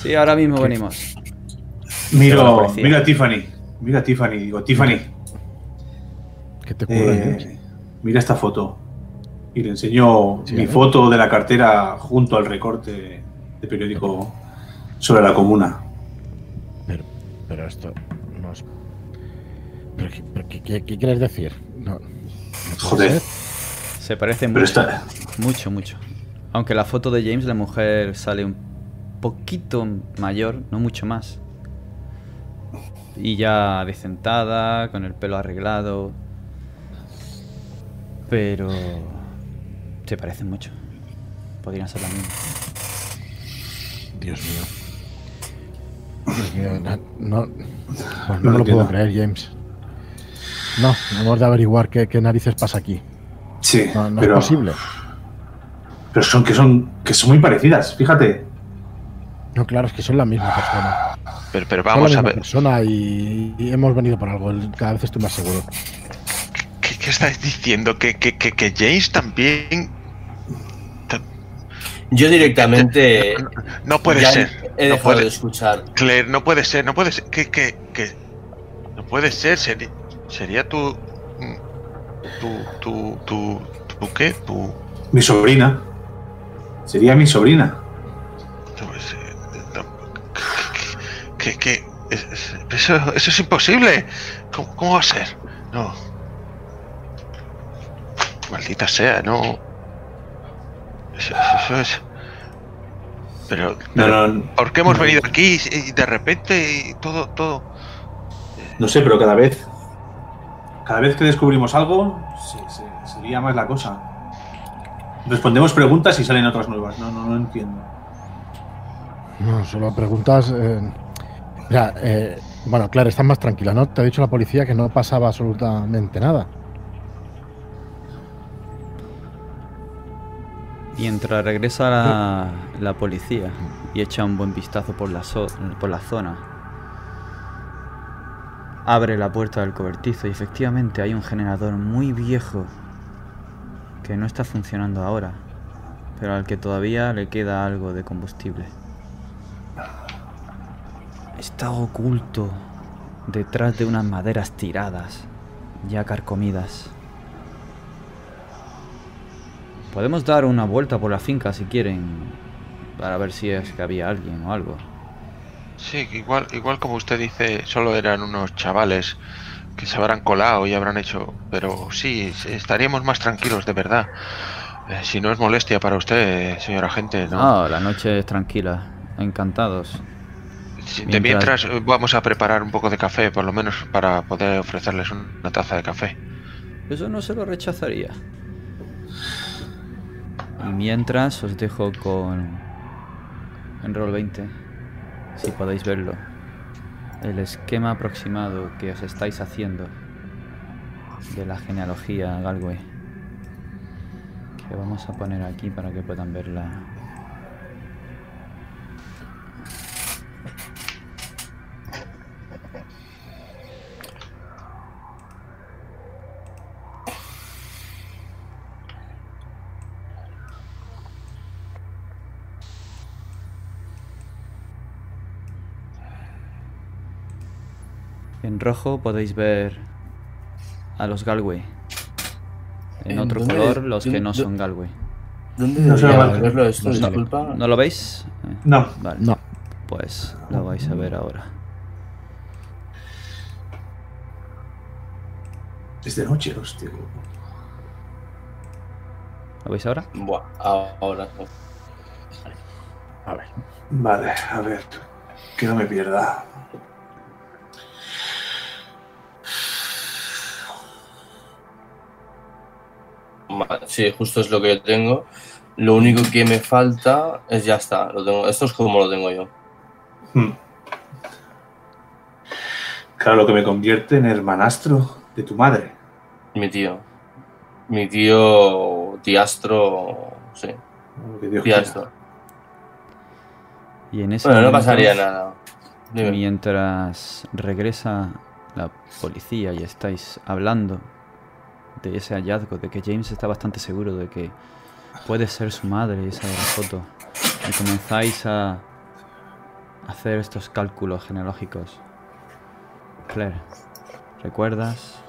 Sí, ahora mismo venimos. Miro, mira a Tiffany. Mira a Tiffany. Digo, Tiffany, ¿Qué te ocurre? eh, James? mira esta foto. Y le enseño Sí, mi foto de la cartera junto al recorte de periódico sobre la comuna. Pero, pero esto no es. ¿Pero qué, pero qué- qué- qué quieres decir? No, Joder. ser. Se parece Pero mucho. está. Mucho, mucho. Aunque la foto de James, la mujer sale un poquito mayor, no mucho más. Y ya decentada, con el pelo arreglado. Pero... Se parecen mucho. Podrían ser la misma. Dios mío. Dios mío, no, pues no, No me lo puedo creer, James. No, hemos de averiguar qué, qué narices pasa aquí. Sí, No, no pero, es posible. pero son que son que son muy parecidas. Fíjate. No, claro, es que son la misma persona. Pero, pero Son vamos la a misma ver. persona y, y hemos venido por algo. Cada vez estoy más seguro. ¿Qué, qué estáis diciendo? ¿Que, que, que, que James también... ta- Yo directamente. No puede ya ser. He no puede- de escuchar. Claire, no puede ser, no puede ser. Que, que, que... No puede ser. Sería, sería tu... Tu, tu, tu, tu, ¿qué? Tu... Mi sobrina. Sería mi sobrina. no, es- no, que, que, que- es- es- eso, eso es imposible. ¿Cómo, cómo va a ser? No. Maldita sea, no. Eso, eso es. Pero, No, pero no, ¿por qué hemos no. venido aquí y de repente y todo, todo? no sé, pero cada vez. cada vez que descubrimos algo, se, se, se lía más la cosa. Respondemos preguntas y salen otras nuevas. No, no, no entiendo. No, solo preguntas. eh, mira, eh, bueno, claro, estás más tranquila, ¿no? Te ha dicho la policía que no pasaba absolutamente nada. Mientras regresa la, la policía y echa un buen vistazo por la, so- por la zona, abre la puerta del cobertizo y efectivamente hay un generador muy viejo que no está funcionando ahora, pero al que todavía le queda algo de combustible. Está oculto detrás de unas maderas tiradas, ya carcomidas. Podemos dar una vuelta por la finca si quieren, para ver si es que había alguien o algo. Sí, igual, igual como usted dice, solo eran unos chavales que se habrán colado y habrán hecho. Pero sí, estaríamos más tranquilos, de verdad. Eh, si no es molestia para usted, señor agente, ¿no? No, la noche es tranquila. Encantados. Sí, de mientras- mientras eh, vamos a preparar un poco de café, por lo menos para poder ofrecerles una taza de café. Eso no se lo rechazaría. Y mientras os dejo con en roll 20, si podéis verlo, el esquema aproximado que os estáis haciendo de la genealogía Galway. Que vamos a poner aquí para que puedan verla. En rojo podéis ver a los Galway. En ¿En otro dónde- color los que no son Galway. ¿Dónde No verlo esto? no Disculpa. ¿No lo veis? Eh, No. Vale. No. Pues lo vais a ver ahora. Es de noche, hostia. ¿Lo veis ahora? Buah, ahora. A ver. Vale, a ver. Que no me pierda. Sí, justo es lo que yo tengo. Lo único que me falta es ya está. Lo tengo. Esto es como lo tengo yo. Hmm. Claro, lo que me convierte en hermanastro de tu madre. Mi tío. Mi tío Diastro. Sí, quiera. Diastro. Y en ese Bueno, no pasaría nada. Dime. Mientras regresa la policía y estáis hablando de ese hallazgo, de que James está bastante seguro de que puede ser su madre esa foto, y comenzáis a hacer estos cálculos genealógicos. Claire, ¿recuerdas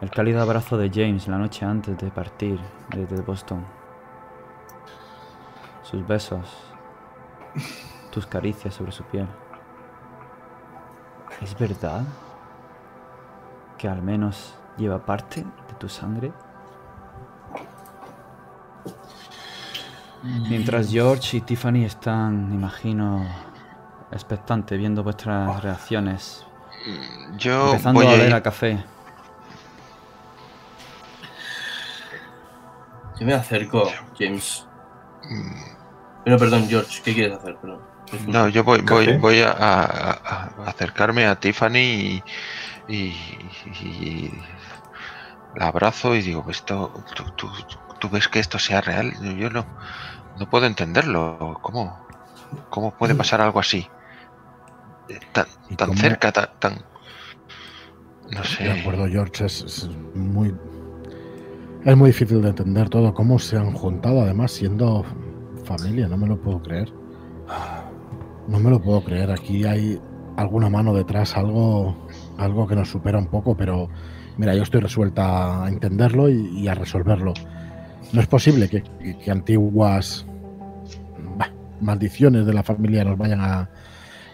el cálido abrazo de James la noche antes de partir desde Boston? Sus besos, tus caricias sobre su piel. ¿Es verdad que al menos lleva parte de tu sangre? Mientras George y Tiffany están, imagino, expectantes, viendo vuestras reacciones, Yo empezando voy a ver a café. Yo me acerco, James. No, perdón, George. ¿Qué quieres hacer? Perdón. No, yo voy, voy, voy a- a acercarme a Tiffany y, y- y la abrazo y digo, esto, tú, tú- tú ves que esto sea real? Yo no, no puedo entenderlo. ¿Cómo, cómo puede pasar algo así? Eh, Tan, ¿Y tan cómo? cerca, tan, tan... No De acuerdo, sé. George, es, es muy. Es muy difícil de entender todo. Cómo se han juntado, además, siendo familia. No me lo puedo creer. No me lo puedo creer. Aquí hay alguna mano detrás, algo, algo que nos supera un poco, pero mira, yo estoy resuelta a entenderlo y, a resolverlo. No es posible que, antiguas maldiciones de la familia nos vayan a,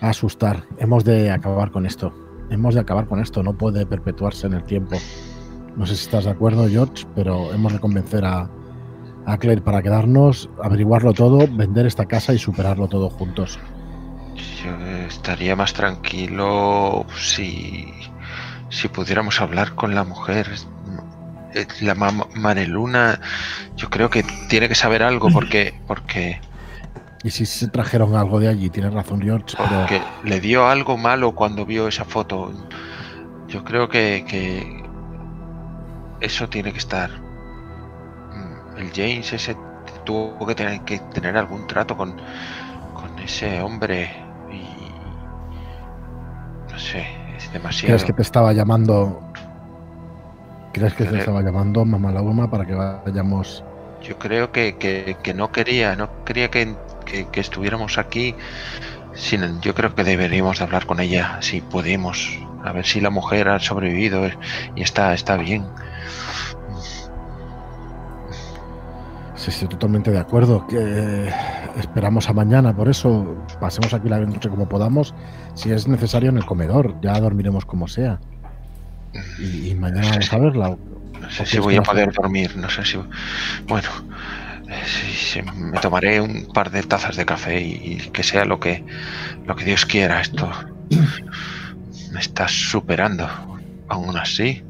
a asustar. Hemos de acabar con esto. Hemos de acabar con esto. No puede perpetuarse en el tiempo. No sé si estás de acuerdo, George, pero hemos de convencer a, a Claire para quedarnos, averiguarlo todo, vender esta casa y superarlo todo juntos. Yo estaría más tranquilo si, si pudiéramos hablar con la mujer, eh, la ma- Mareluna, yo creo que tiene que saber algo porque, porque, Y si se trajeron algo de allí, tienes razón, George, pero porque le dio algo malo cuando vio esa foto. Yo creo que, que eso tiene que estar. Mm, El James ese tuvo que tener que tener algún trato con ese hombre y no sé, es demasiado. ¿crees que te estaba llamando? ¿Crees que te estaba llamando Mamá Lauma para que vayamos? Yo creo que, que- que no quería, no quería que, que- que estuviéramos aquí. Sin, yo creo que deberíamos de hablar con ella, si podemos, a ver si la mujer ha sobrevivido y está, está bien. Sí, estoy totalmente de acuerdo. Que esperamos a mañana, por eso pasemos aquí la noche como podamos. Si es necesario en el comedor, ya dormiremos como sea. Y, y mañana vamos a verla. No sé si voy a poder dormir, no sé si... Bueno, sí, me tomaré un par de tazas de café y, y que sea lo que, lo que Dios quiera. Esto me está superando. Aún así,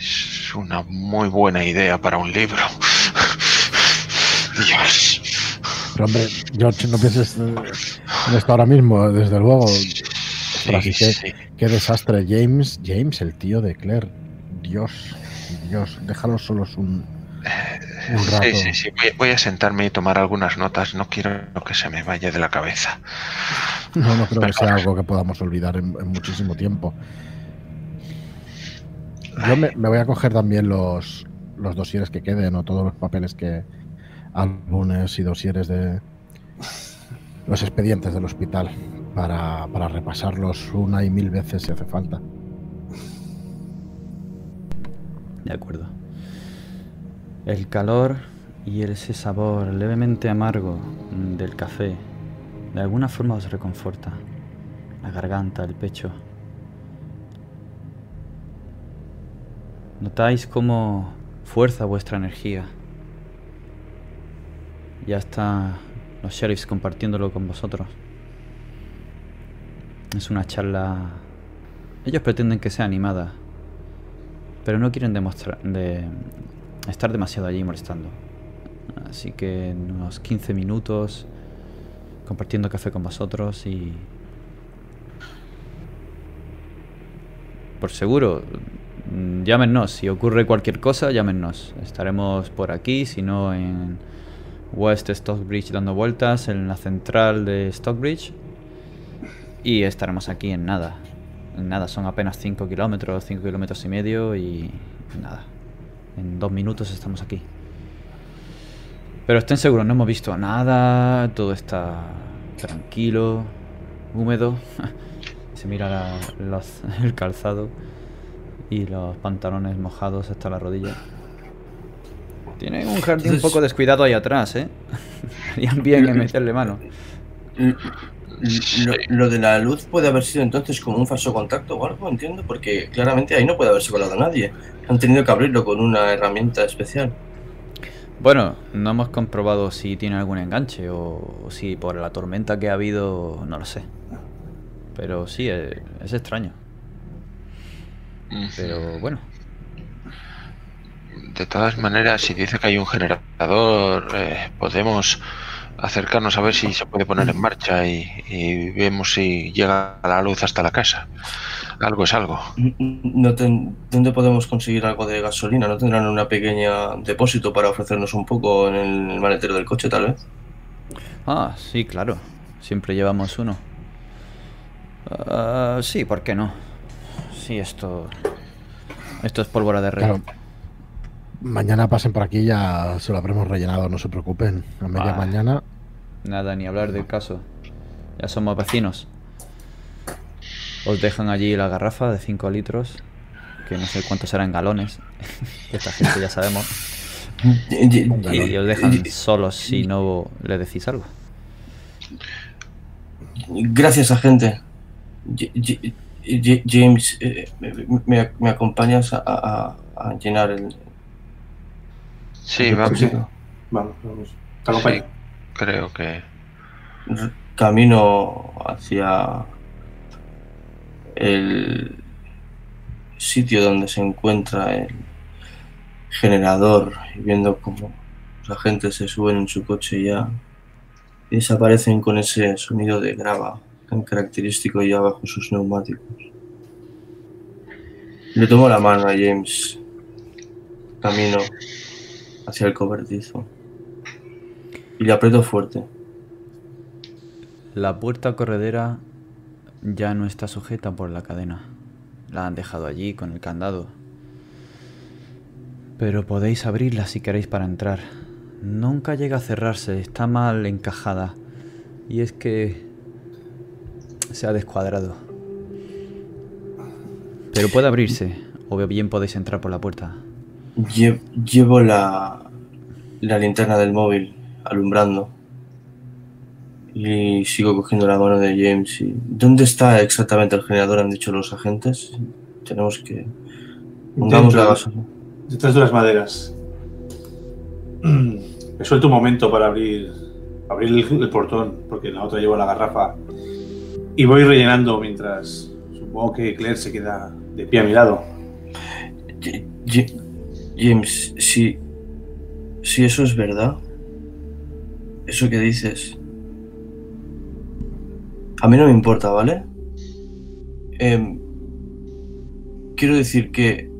es una muy buena idea para un libro. Dios. Pero hombre, George, no pienses eh, en esto ahora mismo, desde luego. Sí, así que- sí. Qué desastre, James. James, el tío de Claire. Dios, Dios, déjalos solos un, un rato. Sí, sí, sí. Voy, voy a sentarme y tomar algunas notas. No quiero que se me vaya de la cabeza. No, no creo que sea algo que podamos olvidar en, en muchísimo tiempo. Yo me, me voy a coger también los, los dosieres que queden o todos los papeles que álbumes y dosieres de los expedientes del hospital para, para repasarlos una y mil veces si hace falta. De acuerdo. El calor y ese sabor levemente amargo del café de alguna forma os reconforta. La garganta, el pecho. Notáis cómo fuerza vuestra energía. Ya están los sheriffs compartiéndolo con vosotros. Es una charla... Ellos pretenden que sea animada, pero no quieren demostrar de estar demasiado allí molestando. Así que en unos 15 minutos compartiendo café con vosotros y por seguro llámenos si ocurre cualquier cosa, llámenos. Estaremos por aquí, si no en West Stockbridge dando vueltas en la central de Stockbridge y estaremos aquí en nada. En nada, son apenas 5 kilómetros, 5 kilómetros y medio y nada. En dos minutos estamos aquí. Pero estén seguros, no hemos visto nada, todo está tranquilo, húmedo. Se mira la- el calzado y los pantalones mojados hasta la rodilla. Tienen un jardín un poco descuidado ahí atrás, ¿eh? Harían bien en meterle mano. Lo, lo de la luz puede haber sido entonces como un falso contacto o algo, entiendo, porque claramente ahí no puede haberse colado nadie. Han tenido que abrirlo con una herramienta especial. Bueno, no hemos comprobado si tiene algún enganche o si por la tormenta que ha habido, no lo sé. Pero sí, eh, es extraño. Pero bueno, De todas maneras, si dice que hay un generador, eh, podemos acercarnos a ver si se puede poner en marcha y, y vemos si llega la luz hasta la casa. Algo es algo. No ten- ¿Dónde podemos conseguir algo de gasolina? ¿No tendrán una pequeña depósito para ofrecernos un poco en el maletero del coche, tal vez? Ah, sí, claro. Siempre llevamos uno. Ah, sí, ¿por qué no? Sí, esto. Esto es pólvora de rey. Claro. Mañana pasen por aquí y ya se lo habremos rellenado, no se preocupen. A media Ah. mañana. Nada, ni hablar del caso. Ya somos vecinos. Os dejan allí la garrafa de 5 litros, que no sé cuántos serán galones. esta gente ya sabemos. Y- Y os dejan solos si no le decís algo. Gracias, agente. James, eh, me, me acompañas a, a- a llenar el... Sí, vamos. Vamos, vamos. Te acompaño. Sí, creo que. camino hacia el sitio donde se encuentra el generador y viendo cómo los agentes se suben en su coche ya y desaparecen con ese sonido de grava tan característico ya bajo sus neumáticos. Le tomo la mano a James. Camino hacia el cobertizo. Y le aprieto fuerte. La puerta corredera ya no está sujeta por la cadena. La han dejado allí con el candado. Pero podéis abrirla si queréis para entrar. Nunca llega a cerrarse, está mal encajada. Y es que se ha descuadrado. Pero puede abrirse, o bien podéis entrar por la puerta. Lle- Llevo la, la linterna del móvil alumbrando. Y sigo cogiendo la mano de James. Y, ¿Dónde está exactamente el generador? Han dicho los agentes. Tenemos que. Pongamos la gasolina. Detrás de las maderas. Me suelto un momento para abrir, abrir el, el portón, porque en la otra llevo la garrafa. Y voy rellenando mientras supongo que Claire se queda de pie a mi lado. James, si, si eso es verdad, eso que dices, a mí no me importa, ¿vale? Em, quiero decir que,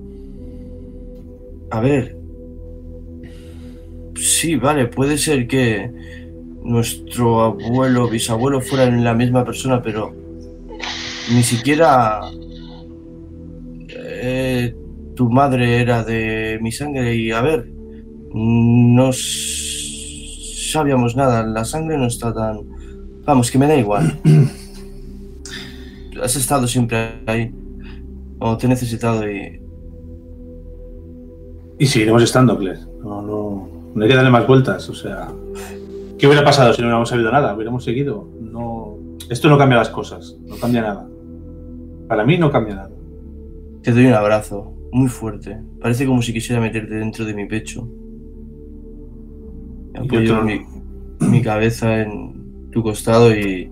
a ver, sí, vale, puede ser que nuestro abuelo, bisabuelo fueran la misma persona, pero ni siquiera eh, tu madre era de mi sangre y a ver, no sabíamos nada, la sangre no está tan... Vamos, que me da igual. Has estado siempre ahí, o te he necesitado y... Y seguiremos estando, Claire. No, no, no hay que darle más vueltas. O sea, ¿qué hubiera pasado si no hubiéramos sabido nada? ¿Hubiéramos seguido? No, esto no cambia las cosas. No cambia nada. Para mí no cambia nada. Te doy un abrazo, muy fuerte. Parece como si quisiera meterte dentro de mi pecho. Apoyo otro- mi, mi cabeza en tu costado y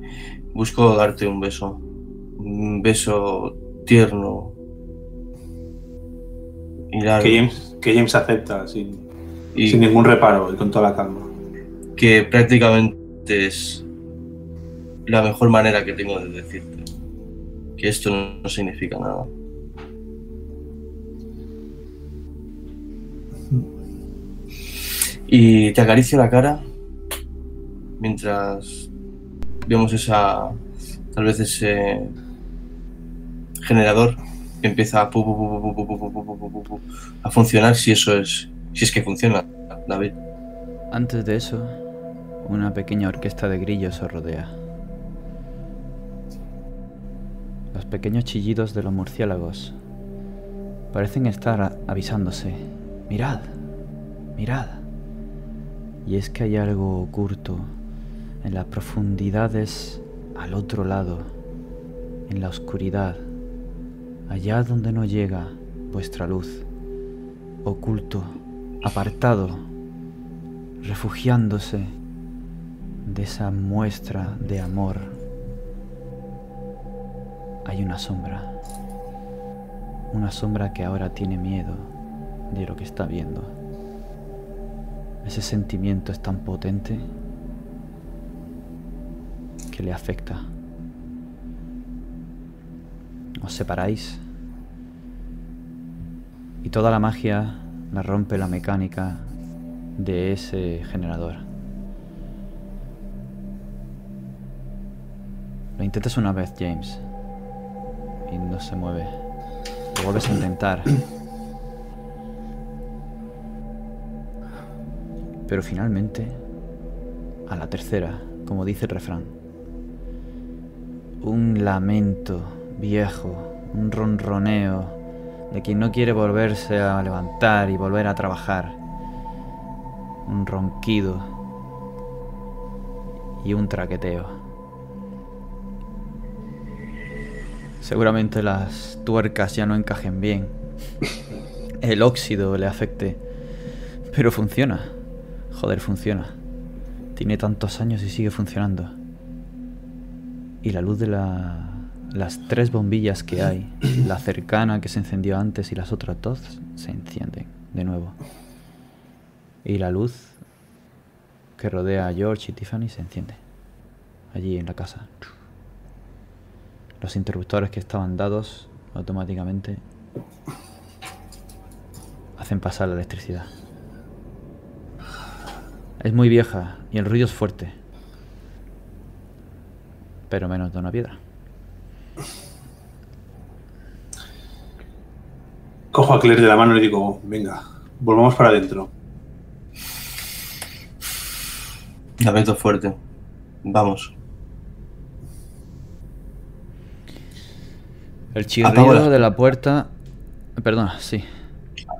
busco darte un beso. Un beso tierno. Y largo. Que James, que James acepta sin, y sin ningún reparo y con toda la calma que prácticamente es la mejor manera que tengo de decirte que esto no significa nada. Y te acaricio la cara mientras vemos esa, tal vez ese generador que empieza a, a funcionar si eso es, si es que funciona, David. Antes de eso, una pequeña orquesta de grillos os rodea. Los pequeños chillidos de los murciélagos parecen estar avisándose. Mirad, mirad. Y es que hay algo oculto en las profundidades al otro lado, en la oscuridad, allá donde no llega vuestra luz, oculto, apartado, refugiándose de esa muestra de amor. Hay una sombra, una sombra que ahora tiene miedo de lo que está viendo. Ese sentimiento es tan potente que le afecta. Os separáis y toda la magia la rompe la mecánica de ese generador. Lo intentas una vez, James, y no se mueve. Lo vuelves a intentar. Pero finalmente, a la tercera, como dice el refrán, un lamento viejo, un ronroneo de quien no quiere volverse a levantar y volver a trabajar, un ronquido y un traqueteo. Seguramente las tuercas ya no encajen bien, el óxido le afecte, pero funciona. Joder, funciona. Tiene tantos años y sigue funcionando. Y la luz de la las tres bombillas que hay, la cercana que se encendió antes y las otras dos, se encienden de nuevo. Y la luz que rodea a George y Tiffany se enciende. Allí en la casa. Los interruptores que estaban dados automáticamente hacen pasar la electricidad. Es muy vieja y el ruido es fuerte. Pero menos de una piedra. Cojo a Claire de la mano y le digo, venga, volvamos para adentro. La meto fuerte. Vamos. El chirrido de la puerta. Perdona, sí.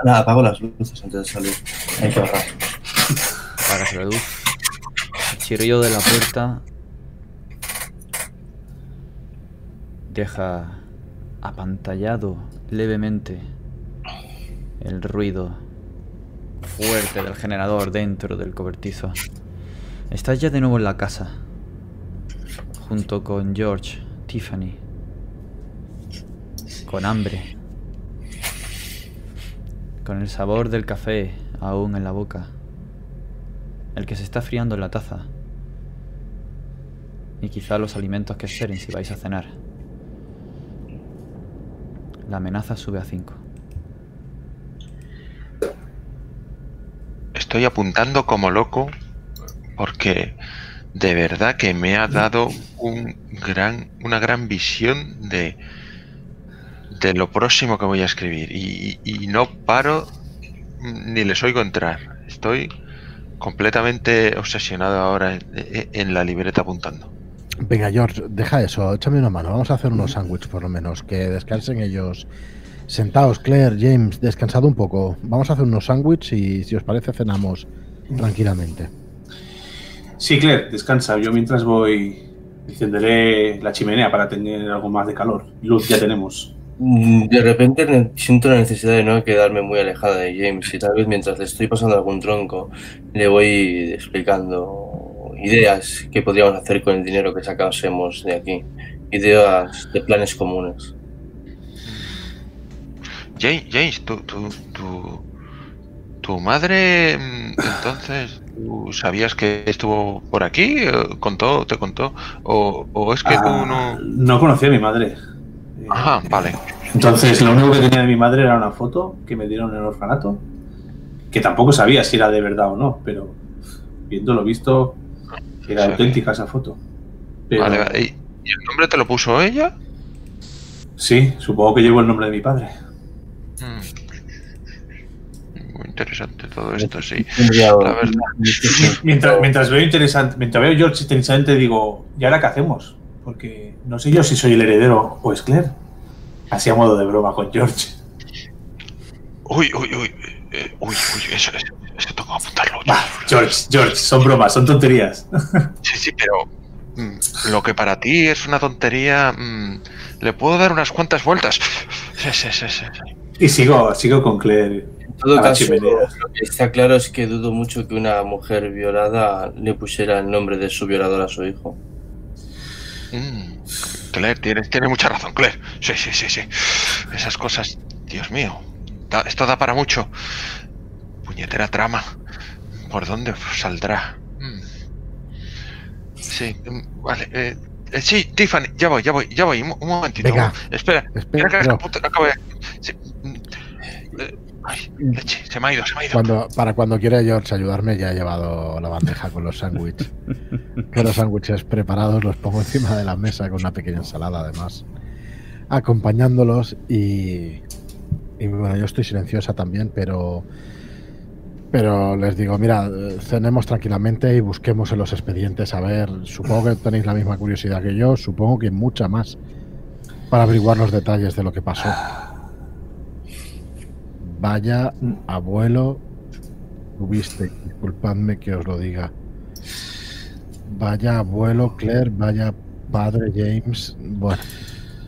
Nada, apago las luces antes de salir. Hay que ahorrar. Apagas la luz. El chirrido de la puerta. Deja apantallado levemente el ruido fuerte del generador dentro del cobertizo. Estás ya de nuevo en la casa. Junto con George, Tiffany. Con hambre. Con el sabor del café aún en la boca. El que se está friando en la taza. Y quizá los alimentos que esperen si vais a cenar. La amenaza sube a 5. Estoy apuntando como loco porque de verdad que me ha dado un gran, una gran visión de, de lo próximo que voy a escribir. Y, y- y no paro ni les oigo entrar. Estoy completamente obsesionado ahora en, en la libreta apuntando. Venga, George, deja eso, échame una mano. Vamos a hacer unos sándwiches por lo menos, que descansen ellos. Sentaos, Claire, James, descansad un poco. Vamos a hacer unos sándwiches y si os parece cenamos tranquilamente. Sí, Claire, descansa. Yo mientras voy encenderé la chimenea para tener algo más de calor. Luz ya tenemos. Mm, De repente siento la necesidad de no quedarme muy alejada de James y tal vez mientras le estoy pasando algún tronco le voy explicando ideas que podríamos hacer con el dinero que sacásemos de aquí. Ideas de planes comunes. James, James tu, tu, tu, tu madre, mm, entonces, ¿tú sabías que estuvo por aquí? Eh, ¿Contó, te contó? ¿O, o es que tú Ah, no...? no conocía a mi madre. Ajá, vale. Entonces, lo único que tenía de mi madre era una foto que me dieron en el orfanato, que tampoco sabía si era de verdad o no, pero viéndolo visto, era auténtica esa foto. Pero, Vale, vale. ¿Y el nombre te lo puso ella? Sí, supongo que llevo el nombre de mi padre. Mm. Muy interesante todo esto, sí. Tendría- La verdad. Mientras, mientras veo interesante, mientras veo George interesante, digo, ¿y ahora qué hacemos? Porque no sé yo si soy el heredero o es Claire. Así a modo de broma con George. Uy, uy, uy. eh, uy, uy, eso, eso, eso tengo que apuntarlo. Va, George, George, son bromas, son tonterías. Sí, sí, pero mm, lo que para ti es una tontería, mm, le puedo dar unas cuantas vueltas. Sí, sí, sí, sí. Y sigo, sigo con Claire. En todo caso, lo que está claro es que dudo mucho que una mujer violada le pusiera el nombre de su violador a su hijo. Mm, Claire, tienes, tienes mucha razón, Claire. Sí, sí, sí, sí. Esas cosas, Dios mío. da- esto da para mucho. Puñetera trama. ¿Por dónde saldrá? Mm. Sí, mm, vale. eh, eh, sí, Tiffany, ya voy, ya voy, ya voy. Un, un momentito. Venga. Espera, Espera, espera que no. acabo- de- sí, mm, eh, ay, leche, se me ha ido, se me ha ido. Cuando, para cuando quiera George ayudarme, ya he llevado la bandeja con los sándwiches. Que los sándwiches preparados los pongo encima de la mesa con una pequeña ensalada además. Acompañándolos y... Y bueno, yo estoy silenciosa también, pero... Pero les digo, mira, cenemos tranquilamente y busquemos en los expedientes. A ver, supongo que tenéis la misma curiosidad que yo, supongo que mucha más, para averiguar los detalles de lo que pasó. Vaya abuelo tuviste, disculpadme que os lo diga. Vaya abuelo Claire, vaya padre James, bueno,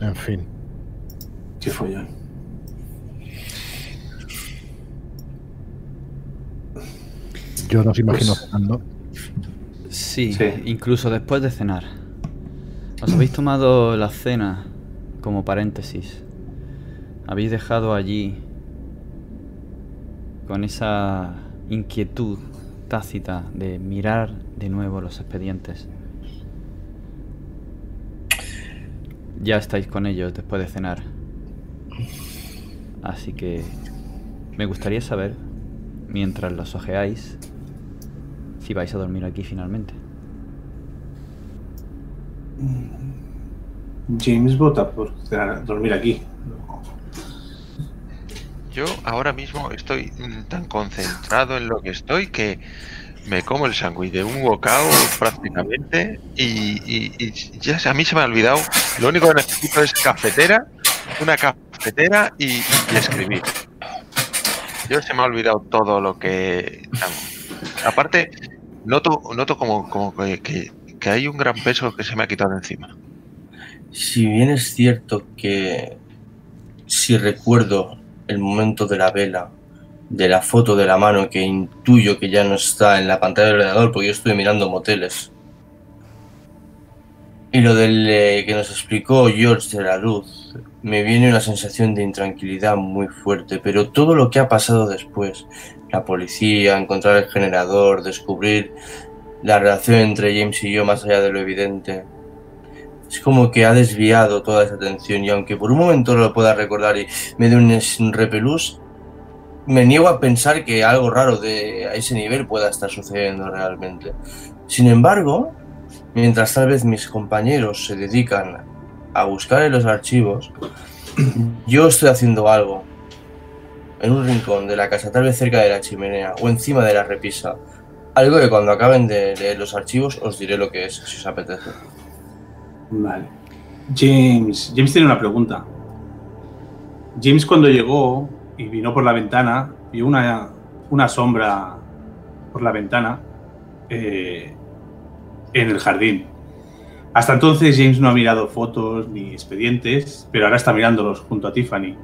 en fin. Qué follón. Yo no os imagino Pues- cenando. Sí, Sí. incluso después de cenar. Os habéis tomado la cena como paréntesis, habéis dejado allí con esa inquietud tácita de mirar de nuevo los expedientes. Ya estáis con ellos después de cenar. Así que me gustaría saber, mientras los ojeáis, si vais a dormir aquí finalmente. James vota por dormir aquí. Yo ahora mismo estoy mm, tan concentrado en lo que estoy que me como el sándwich de un bocado prácticamente y, ya a mí se me ha olvidado. Lo único que necesito es cafetera, una cafetera y, escribir. Yo se me ha olvidado todo lo que... Aparte, noto, noto como, como que, que- que hay un gran peso que se me ha quitado encima. Si bien es cierto que si recuerdo el momento de la vela, de la foto de la mano que intuyo que ya no está en la pantalla del ordenador porque yo estuve mirando moteles. Y lo del eh, que nos explicó George de la luz, me viene una sensación de intranquilidad muy fuerte, pero todo lo que ha pasado después, la policía, encontrar el generador, descubrir la relación entre James y yo más allá de lo evidente, es como que ha desviado toda esa atención y aunque por un momento lo pueda recordar y me dé un, repelús, me niego a pensar que algo raro de a ese nivel pueda estar sucediendo realmente. Sin embargo, mientras tal vez mis compañeros se dedican a buscar en los archivos, yo estoy haciendo algo en un rincón de la casa, tal vez cerca de la chimenea o encima de la repisa. Algo que cuando acaben de leer los archivos os diré lo que es, si os apetece. Vale. James, James tiene una pregunta. James cuando llegó y vino por la ventana, vio una, una sombra por la ventana eh, en el jardín. Hasta entonces James no ha mirado fotos ni expedientes, pero ahora está mirándolos junto a Tiffany.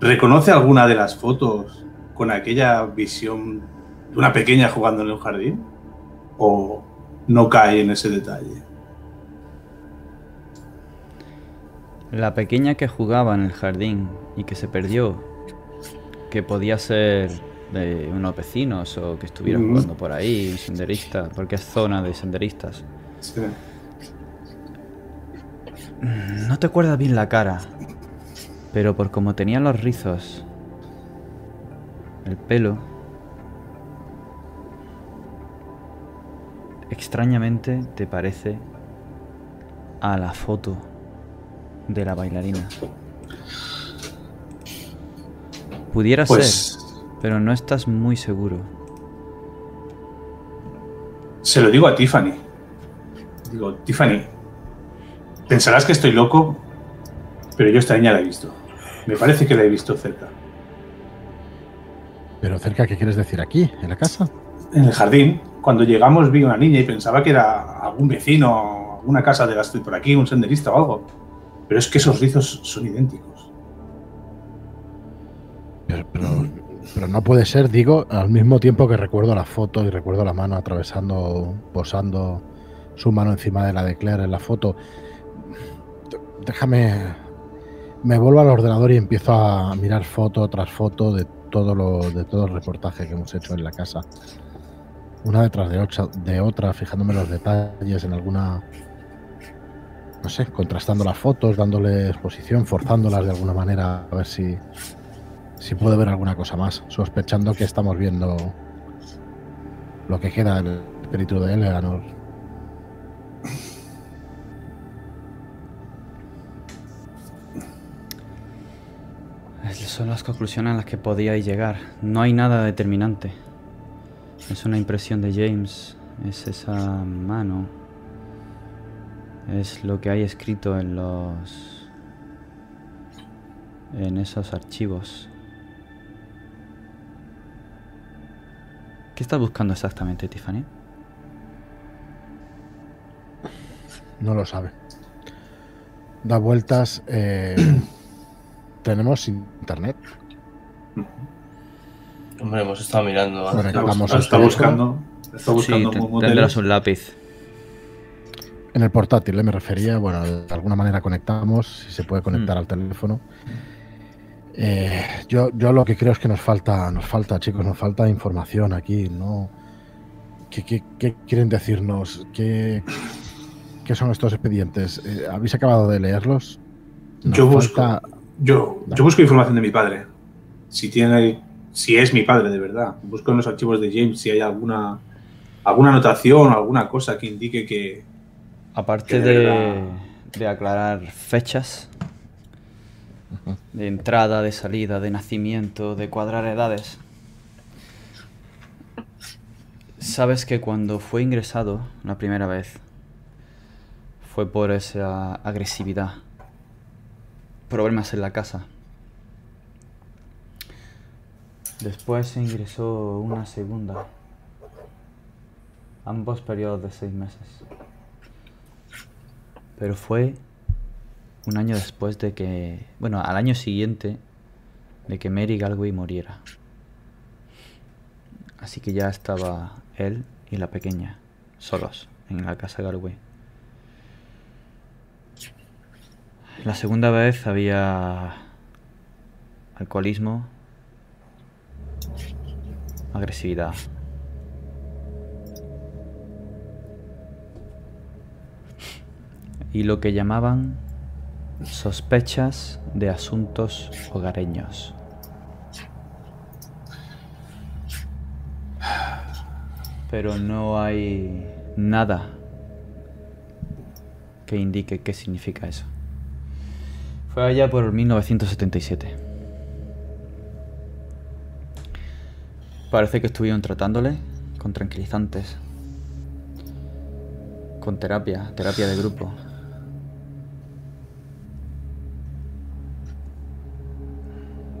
¿Reconoce alguna de las fotos con aquella visión de una pequeña jugando en el jardín? ¿O no cae en ese detalle? La pequeña que jugaba en el jardín y que se perdió, que podía ser de unos vecinos o que estuviera Ujú. jugando por ahí, un senderista, porque es zona de senderistas. Sí. No te acuerdas bien la cara, pero por como tenía los rizos, el pelo, extrañamente te parece a la foto de la bailarina. Pudiera ser, Pues pero no estás muy seguro. se lo digo a Tiffany. Digo, Tiffany, pensarás que estoy loco, pero yo esta niña la he visto. Me parece que la he visto cerca. Pero cerca, ¿qué quieres decir? ¿Aquí? ¿En la casa? En el jardín, cuando llegamos vi una niña y pensaba que era algún vecino, alguna casa de las de por aquí, un senderista o algo. Pero es que esos rizos son idénticos. Pero, pero- no puede ser, digo, al mismo tiempo que recuerdo la foto y recuerdo la mano atravesando, posando su mano encima de la de Claire en la foto. Déjame. Me vuelvo al ordenador y empiezo a mirar foto tras foto de todo lo, de todo el reportaje que hemos hecho en la casa. Una detrás de otra, de otra, fijándome los detalles, en alguna. No sé, contrastando las fotos, dándole exposición, forzándolas de alguna manera, a ver si, si puedo ver alguna cosa más, sospechando que estamos viendo lo que queda del espíritu de Eleanor. Son las conclusiones a las que podíais llegar. No hay nada determinante. Es una impresión de James. Es esa mano. Es lo que hay escrito en los... En esos archivos. ¿Qué estás buscando exactamente, Tiffany? No lo sabe. Da vueltas. eh, Tenemos internet. Hombre, hemos estado mirando. Bueno, está, buscando. Está buscando sí, tendrás un lápiz. En el portátil, ¿eh? me refería, bueno, de alguna manera conectamos, si se puede conectar Mm. al teléfono. Eh, yo, yo lo que creo es que nos falta, nos falta, chicos, nos falta información aquí, ¿no? ¿Qué, qué- qué quieren decirnos? ¿Qué, qué son estos expedientes? Eh, ¿Habéis acabado de leerlos? Nos Yo busco, falta- yo, yo busco información de mi padre. Si tiene, si es mi padre de verdad. Busco en los archivos de James si hay alguna, alguna anotación, alguna cosa que indique que, Aparte de aclarar fechas de entrada, de salida, de nacimiento, de cuadrar edades, sabes que cuando fue ingresado la primera vez fue por esa agresividad, problemas en la casa. Después se ingresó una segunda, ambos periodos de seis meses. Pero fue un año después de que, bueno, al año siguiente de que Mary Galway muriera. Así que ya estaba él y la pequeña solos en la casa Galway. La segunda vez había alcoholismo, agresividad. Y lo que llamaban sospechas de asuntos hogareños. Pero no hay nada que indique qué significa eso. Fue allá por 1977. Parece que estuvieron tratándole con tranquilizantes, con terapia, terapia de grupo.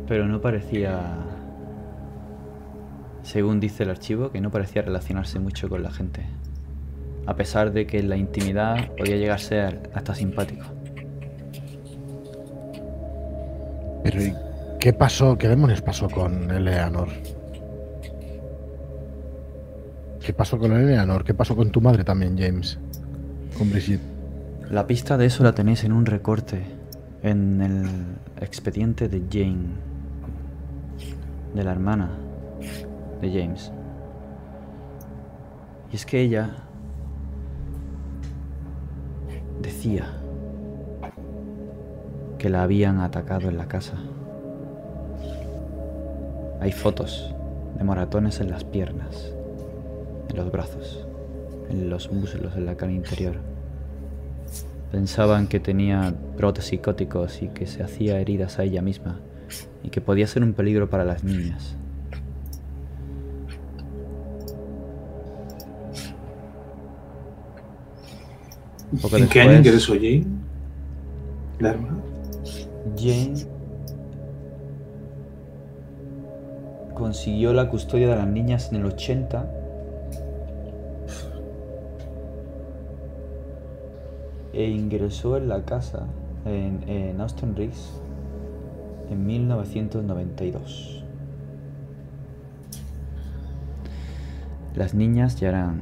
Pero no parecía, según dice el archivo, que no parecía relacionarse mucho con la gente. A pesar de que en la intimidad podía llegar a ser hasta simpático. Pero ¿y qué pasó? ¿Qué demonios pasó con Eleanor? ¿Qué pasó con Eleanor? ¿Qué pasó con tu madre también, James? Con Brigitte. La pista de eso la tenéis en un recorte en el expediente de Jane, de la hermana de James. Y es que ella decía que la habían atacado en la casa. Hay fotos de moratones en las piernas, en los brazos, en los muslos, en la cara interior. Pensaban que tenía brotes psicóticos y que se hacía heridas a ella misma y que podía ser un peligro para las niñas. Poco ¿En qué año ingresó Jane? La hermana. Jane consiguió la custodia de las niñas en el 80 e ingresó en la casa en, en Austin Reese en 1992. Las niñas ya eran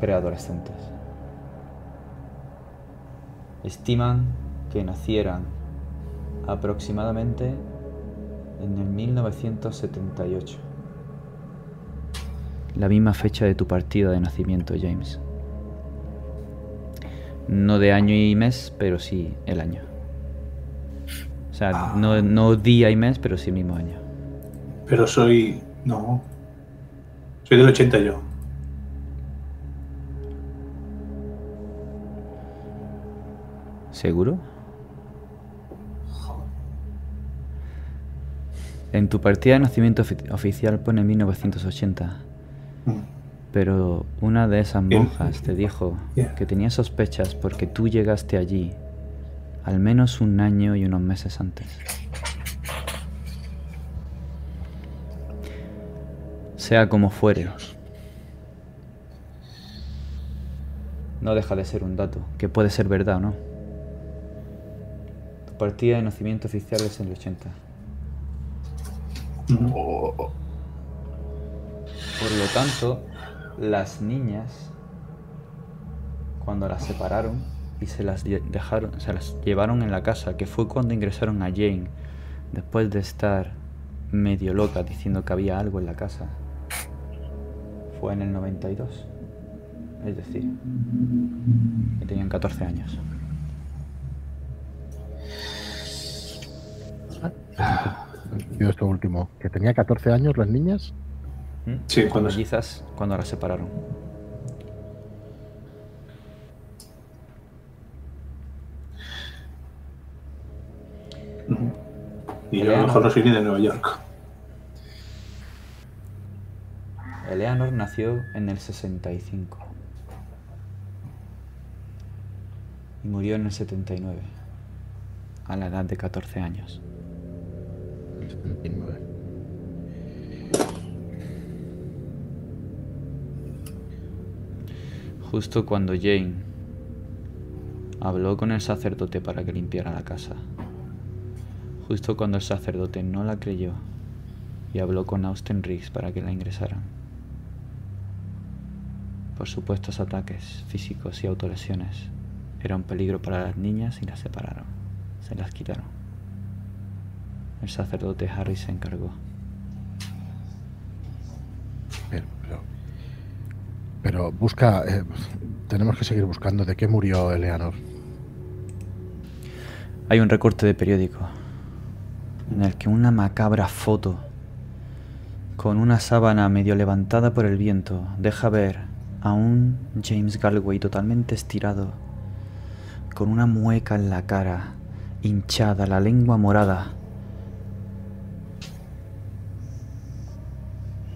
preadolescentes. Estiman que nacieran aproximadamente en el 1978. La misma fecha de tu partida de nacimiento, James. No de año y mes, pero sí el año. O sea, no, no día y mes, pero sí mismo año. Pero soy. No. Soy del 80 yo. ¿Seguro? En tu partida de nacimiento ofi- oficial pone 1980, Mm. pero una de esas monjas te dijo Yeah. que tenía sospechas porque tú llegaste allí al menos un año y unos meses antes. Sea como fuere, no deja de ser un dato, que puede ser verdad o no. Tu partida de nacimiento oficial es en el 80. Ujú. Por lo tanto, las niñas, cuando las separaron y se las dejaron, se las llevaron en la casa, que fue cuando ingresaron a Jane, después de estar medio loca diciendo que había algo en la casa. Fue en el 92. Es decir, que tenían 14 años. Yo esto último, que tenía 14 años las niñas. ¿Mm? Sí, cuando se- mellizas, cuando las separaron. Y yo a lo mejor no soy ni de Nueva York. Eleanor nació en el 65 y murió en el 79, a la edad de 14 años. 79. Justo cuando Jane habló con el sacerdote para que limpiara la casa. Justo cuando el sacerdote no la creyó y habló con Austin Riggs para que la ingresaran. Por supuestos ataques físicos y autolesiones. Era un peligro para las niñas y las separaron. Se las quitaron. El sacerdote Harry se encargó. Pero, pero, pero busca. eh, tenemos que seguir buscando de qué murió Eleanor. Hay un recorte de periódico en el que una macabra foto con una sábana medio levantada por el viento deja ver a un James Galway totalmente estirado, con una mueca en la cara, hinchada, la lengua morada,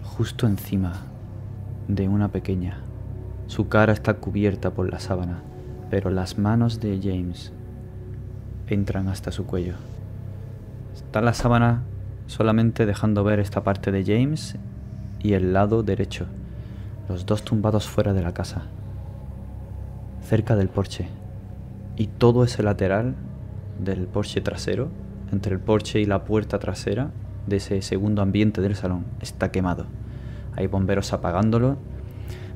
justo encima de una pequeña. Su cara está cubierta por la sábana, pero las manos de James entran hasta su cuello. Está la sábana solamente dejando ver esta parte de James y el lado derecho, los dos tumbados fuera de la casa, cerca del porche. Y todo ese lateral del porche trasero, entre el porche y la puerta trasera de ese segundo ambiente del salón, está quemado. Hay bomberos apagándolo,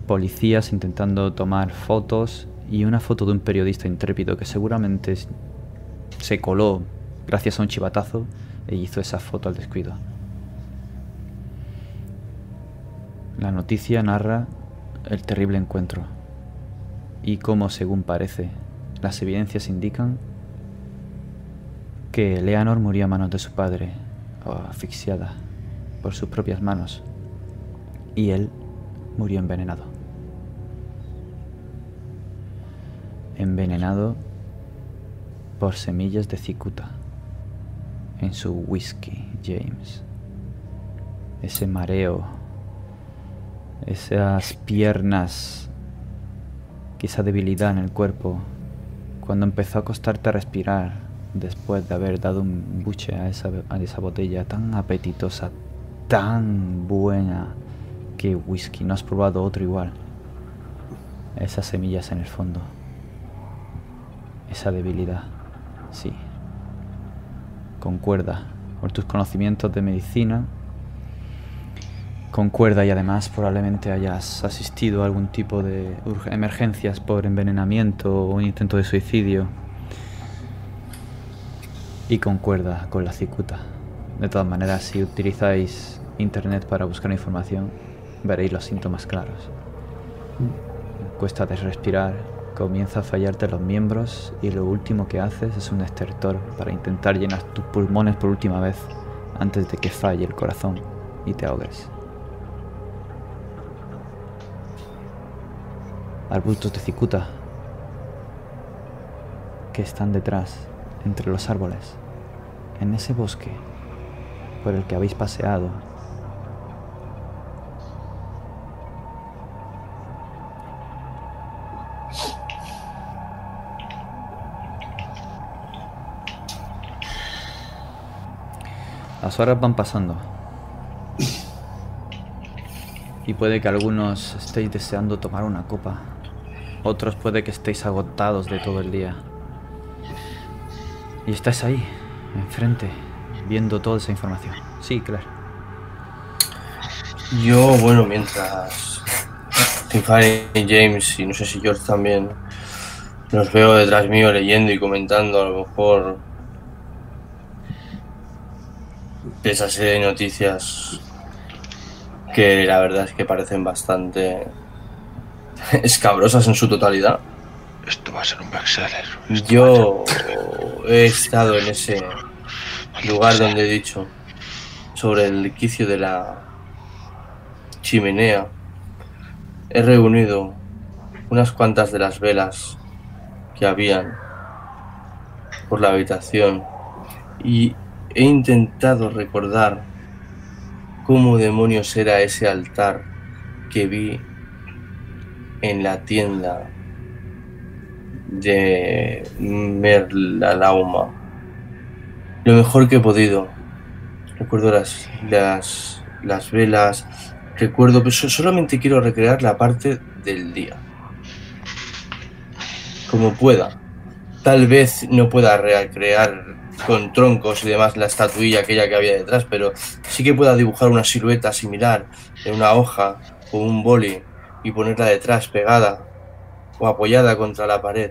policías intentando tomar fotos y una foto de un periodista intrépido que seguramente se coló gracias a un chivatazo e hizo esa foto al descuido. La noticia narra el terrible encuentro y cómo, según parece, las evidencias indican que Eleanor murió a manos de su padre, o asfixiada por sus propias manos, y él murió envenenado. Envenenado por semillas de cicuta en su whisky, James. Ese mareo, esas piernas, esa debilidad en el cuerpo, cuando empezó a costarte a respirar después de haber dado un buche a esa, a esa botella tan apetitosa, tan buena, que whisky, no has probado otro igual. Esas semillas en el fondo. Esa debilidad, sí. Concuerda por tus conocimientos de medicina. Concuerda y además probablemente hayas asistido a algún tipo de emergencias por envenenamiento o un intento de suicidio. Y concuerda con la cicuta. De todas maneras, si utilizáis internet para buscar información, veréis los síntomas claros. Cuesta de respirar, comienza a fallarte los miembros y lo último que haces es un estertor para intentar llenar tus pulmones por última vez antes de que falle el corazón y te ahogues. Arbustos de cicuta que están detrás, entre los árboles, en ese bosque por el que habéis paseado Las horas van pasando. Y puede que algunos estéis deseando tomar una copa. Otros puede que estéis agotados de todo el día. Y estáis ahí, enfrente, viendo toda esa información. Sí, claro. Yo, bueno, mientras Tiffany y James, y no sé si George también, Los veo detrás mío leyendo y comentando a lo mejor esa serie de noticias que la verdad es que parecen bastante escabrosas en su totalidad. Esto va a ser un bestseller. Yo he estado en ese lugar donde he dicho sobre el quicio de la chimenea. He reunido unas cuantas de las velas que habían por la habitación y he intentado recordar cómo demonios era ese altar que vi en la tienda de Merlalauma. Lo mejor que he podido. Recuerdo las, las, las velas. Recuerdo, pero so- solamente quiero recrear la parte del día. Como pueda. Tal vez no pueda recrear con troncos y demás la estatuilla aquella que había detrás, pero sí que pueda dibujar una silueta similar en una hoja o un boli y ponerla detrás pegada o apoyada contra la pared.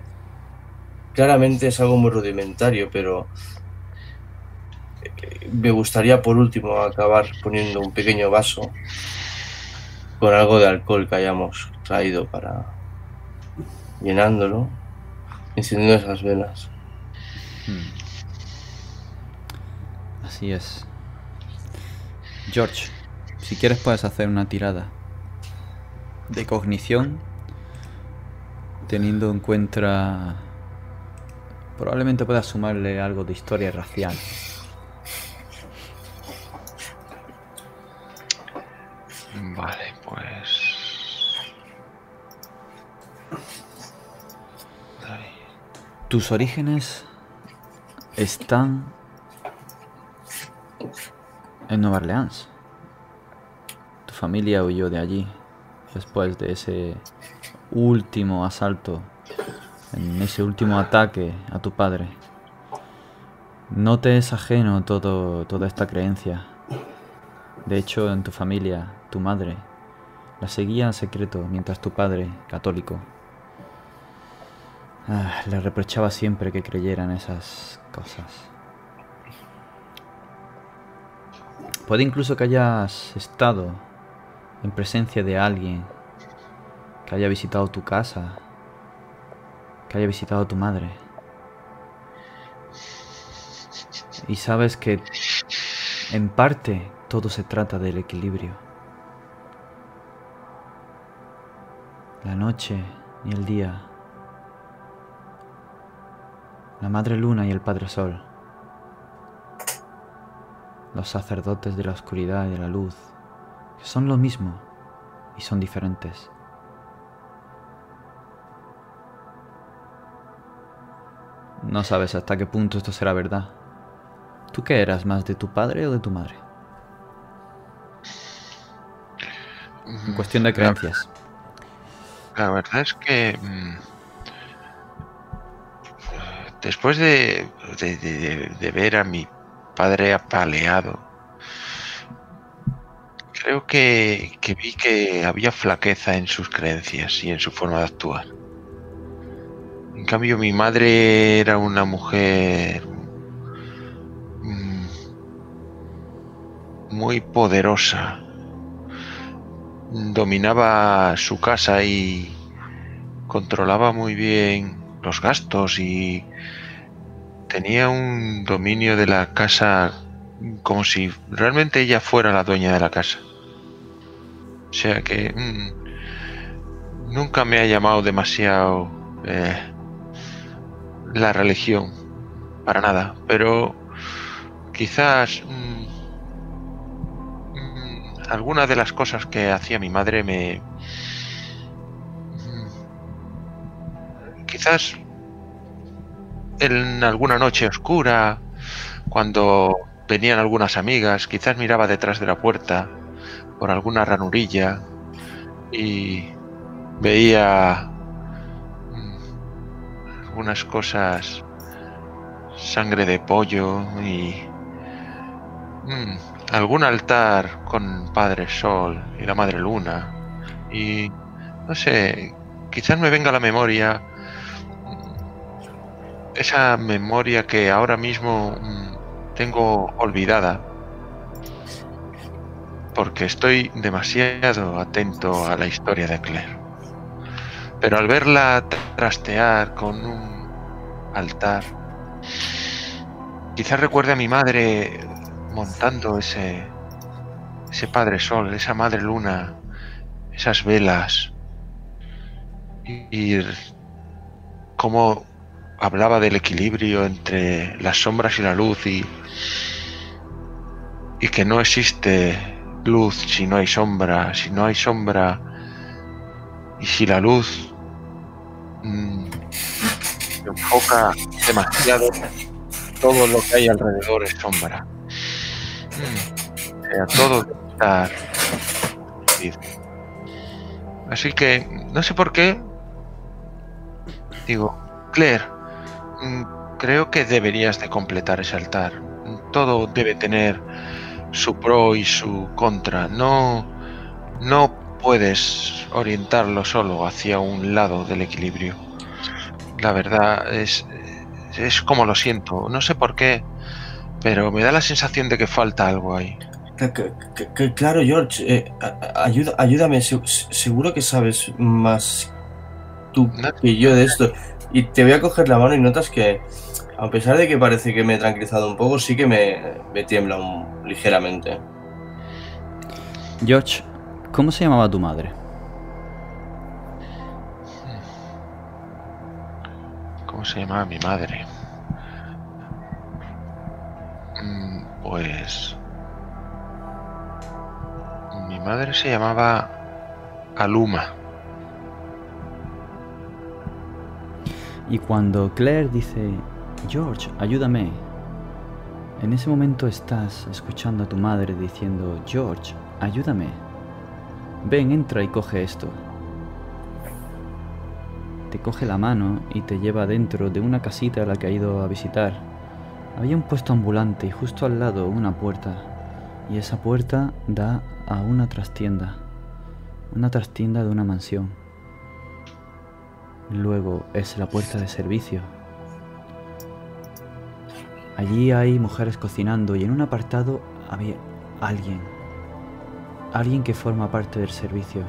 Claramente es algo muy rudimentario, pero eh, me gustaría por último acabar poniendo un pequeño vaso con algo de alcohol que hayamos traído para llenándolo, encendiendo esas velas. Hmm. Así es. George, si quieres puedes hacer una tirada de cognición teniendo en cuenta... Probablemente puedas sumarle algo de historia racial. Vale, pues. Tus orígenes están en Nueva Orleans. Tu familia huyó de allí después de ese último asalto, en ese último ataque a tu padre. No te es ajeno todo, toda esta creencia. De hecho, en tu familia, tu madre la seguía en secreto mientras tu padre, católico, Ah, le reprochaba siempre que creyera en esas cosas. Puede incluso que hayas estado en presencia de alguien que haya visitado tu casa, que haya visitado tu madre. Y sabes que en parte todo se trata del equilibrio. La noche y el día la Madre Luna y el Padre Sol, los sacerdotes de la oscuridad y de la luz, que son lo mismo y son diferentes. No sabes hasta qué punto esto será verdad. ¿Tú qué eras más de tu padre o de tu madre? En cuestión de creencias. La verdad es que mm, después de, de- de- de ver a mi padre apaleado, creo que, que vi que había flaqueza en sus creencias y en su forma de actuar. En cambio, mi madre era una mujer mm, muy poderosa. Dominaba su casa y controlaba muy bien los gastos y tenía un dominio de la casa como si realmente ella fuera la dueña de la casa. O sea que mm, nunca me ha llamado demasiado eh, la religión, para nada, pero quizás mm, mm, algunas de las cosas que hacía mi madre me... mm, Quizás en alguna noche oscura, cuando venían algunas amigas, quizás miraba detrás de la puerta por alguna ranurilla y veía mm, algunas cosas, sangre de pollo y mm, algún altar con Padre Sol y la Madre Luna. Y no sé, quizás me venga a la memoria esa memoria que ahora mismo mm, tengo olvidada. Porque estoy demasiado atento a la historia de Claire. Pero al verla trastear con un altar, quizás recuerde a mi madre montando ese, ese Padre Sol, esa Madre Luna, esas velas, y, y cómo hablaba del equilibrio entre las sombras y la luz y, y que no existe luz si no hay sombra, si no hay sombra y si la luz mm, enfoca demasiado, todo lo que hay alrededor es sombra. Mm, o sea, todo perdido. Así que no sé por qué digo, Claire, creo que deberías de completar ese altar. Todo debe tener su pro y su contra. No, no puedes orientarlo solo hacia un lado del equilibrio. La verdad es, es como lo siento. No sé por qué, pero me da la sensación de que falta algo ahí. Claro, George, eh, ayuda, ayúdame, se- seguro que sabes más tú que yo de esto. Y te voy a coger la mano y notas que, a pesar de que parece que me he tranquilizado un poco, sí que me, me tiembla un- ligeramente. George, ¿cómo se llamaba tu madre? ¿Cómo se llamaba mi madre? Mm, Pues... Mi madre se llamaba Aluma. Y cuando Claire dice, George, ayúdame, en ese momento estás escuchando a tu madre diciendo, George, ayúdame. Ven, entra y coge esto. Te coge la mano y te lleva dentro de una casita a la que ha ido a visitar. Había un puesto ambulante y justo al lado una puerta. Y esa puerta da a una trastienda. Una trastienda de una mansión. Luego es la puerta de servicio. Allí hay mujeres cocinando y en un apartado había alguien. Alguien que forma parte del servicio.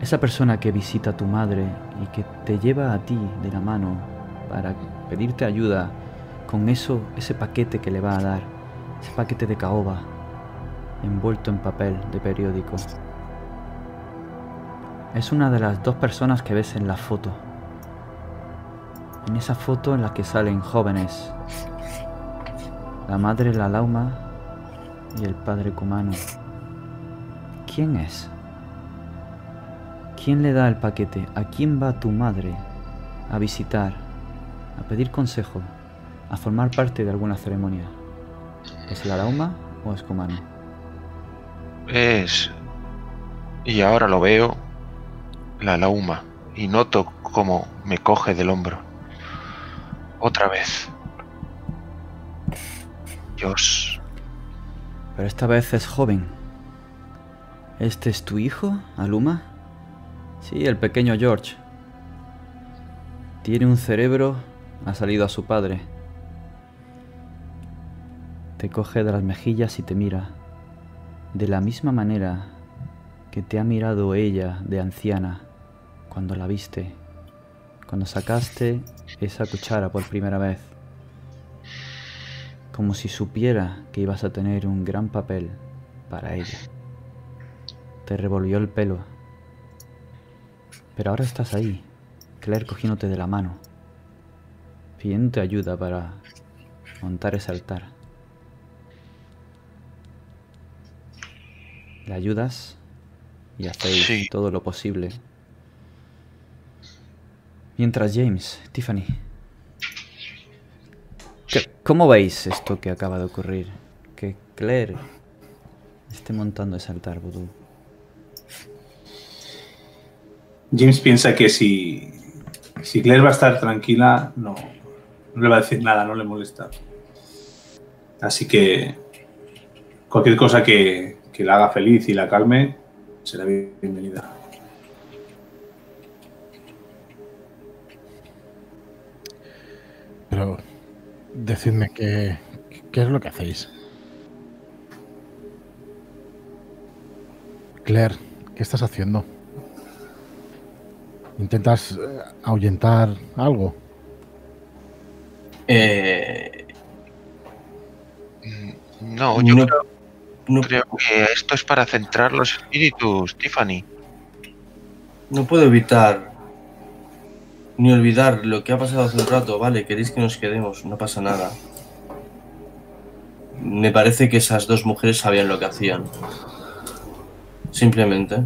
Esa persona que visita a tu madre y que te lleva a ti de la mano para pedirte ayuda con eso, ese paquete que le va a dar, ese paquete de caoba envuelto en papel de periódico. Es una de las dos personas que ves en la foto. En esa foto en la que salen jóvenes. La madre la Lauma y el padre Kumano. ¿Quién es? ¿Quién le da el paquete? ¿A quién va tu madre a visitar? A pedir consejo? ¿A formar parte de alguna ceremonia? ¿Es la Lauma o es Kumano? Es... Y ahora lo veo, la lauma, y noto cómo me coge del hombro. Otra vez. Dios. Pero esta vez es joven. ¿Este es tu hijo, Aluma? Sí, el pequeño George. Tiene un cerebro, ha salido a su padre. Te coge de las mejillas y te mira. De la misma manera que te ha mirado ella de anciana cuando la viste, cuando sacaste esa cuchara por primera vez. Como si supiera que ibas a tener un gran papel para ella. Te revolvió el pelo. Pero ahora estás ahí, Claire cogiéndote de la mano, pidiendo ayuda para montar ese altar. Le ayudas y hacéis Sí. todo lo posible. Mientras James, Tiffany, ¿qué- ¿cómo veis esto que acaba de ocurrir? Que Claire esté montando ese altar vudú. James piensa que si, si Claire va a estar tranquila, no, no le va a decir nada, no le molesta. Así que cualquier cosa que, que la haga feliz y la calme será bienvenida. Decidme qué, qué es lo que hacéis. Claire, ¿qué estás haciendo? ¿Intentas eh, ahuyentar algo? Eh, No, yo no- creo, no, creo que esto es para centrar los espíritus, Tiffany. no puedo evitar ni olvidar lo que ha pasado hace un rato. Vale, queréis que nos quedemos, no pasa nada. Me parece que esas dos mujeres sabían lo que hacían. Simplemente.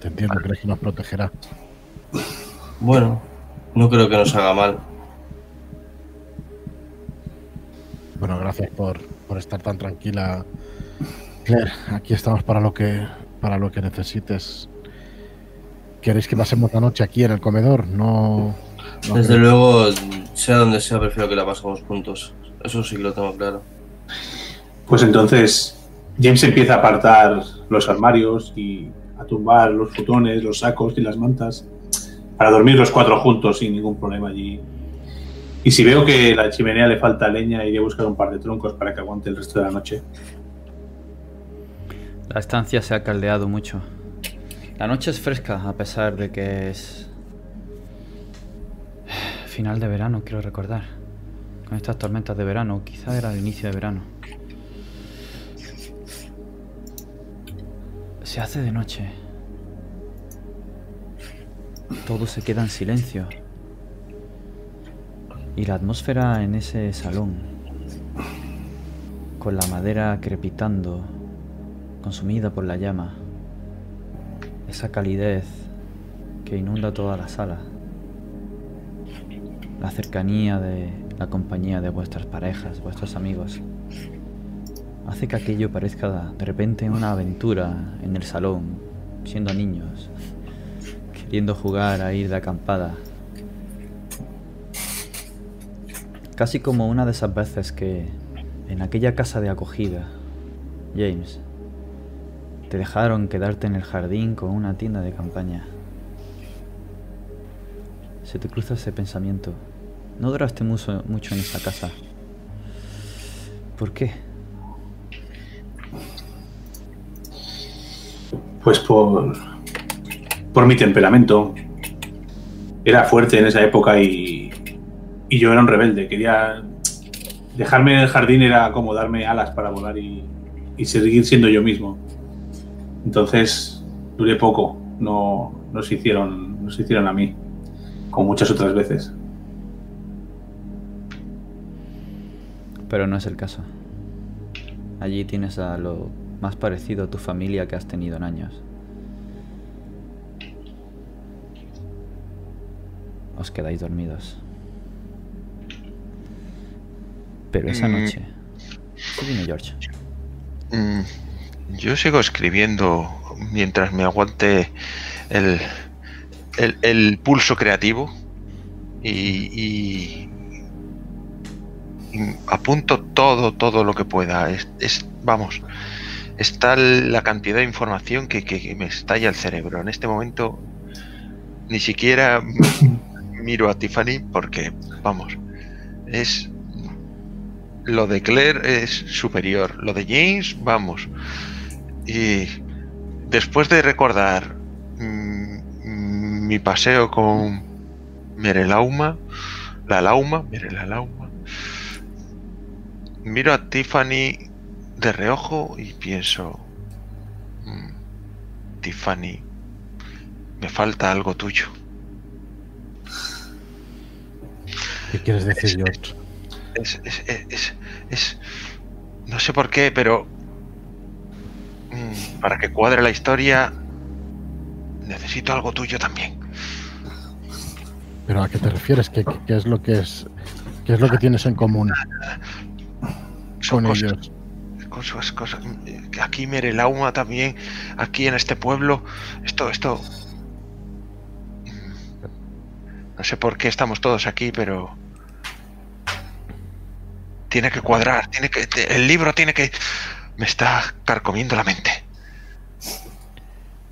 Te entiendo, crees que nos protegerá. Bueno, no creo que nos haga mal. Bueno, gracias por, por estar tan tranquila. Claire, aquí estamos para lo que para lo que necesites. ¿Queréis que pasemos la noche aquí en el comedor? No. no Desde creo- luego, sea donde sea, prefiero que la pasemos juntos. Eso sí lo tengo claro. Pues entonces James empieza a apartar los armarios y a tumbar los futones, los sacos y las mantas para dormir los cuatro juntos sin ningún problema allí. Y si veo que a la chimenea le falta leña, iré a buscar un par de troncos para que aguante el resto de la noche. La estancia se ha caldeado mucho. La noche es fresca a pesar de que es final de verano, quiero recordar. Con estas tormentas de verano, quizá era el inicio de verano. Se hace de noche. Todo se queda en silencio. Y la atmósfera en ese salón, con la madera crepitando, consumida por la llama, esa calidez que inunda toda la sala, la cercanía de la compañía de vuestras parejas, vuestros amigos, hace que aquello parezca de repente una aventura en el salón, siendo niños, queriendo jugar a ir de acampada. Casi como una de esas veces que en aquella casa de acogida, James, te dejaron quedarte en el jardín con una tienda de campaña. Se te cruza ese pensamiento. No duraste mucho, mucho en esa casa. ¿Por qué? Pues por, por mi temperamento. Era fuerte en esa época y, y yo era un rebelde. Quería dejarme en el jardín era como darme alas para volar y, y seguir siendo yo mismo. Entonces duré poco. No, no se hicieron, no se hicieron a mí, como muchas otras veces. Pero no es el caso. Allí tienes a lo más parecido a tu familia que has tenido en años. Os quedáis dormidos. Pero esa Mm. noche... Sí, dime, George. Mm, Yo sigo escribiendo mientras me aguante el, el, el pulso creativo y, y- y apunto todo, todo lo que pueda. Es, es- vamos, está la cantidad de información que, que- que me estalla el cerebro. En este momento ni siquiera miro a Tiffany porque, vamos, es lo de Claire es superior. Lo de James, vamos. Y después de recordar mm, mi paseo con Merelauma, la Lauma, Merelalauma, miro a Tiffany de reojo y pienso, mm, Tiffany, me falta algo tuyo. ¿Qué quieres decir, George? es, es, es- es- no sé por qué, pero mm, para que cuadre la historia necesito algo tuyo también. ¿Pero a qué te refieres? ¿Qué, qué- qué es lo que es? ¿Qué es lo que tienes en común Son con cosas, ellos? cosas, cosas. Aquí Merelauma también, aquí en este pueblo, esto, esto. No sé por qué estamos todos aquí, pero tiene que cuadrar, tiene que, el libro tiene que, me está carcomiendo la mente.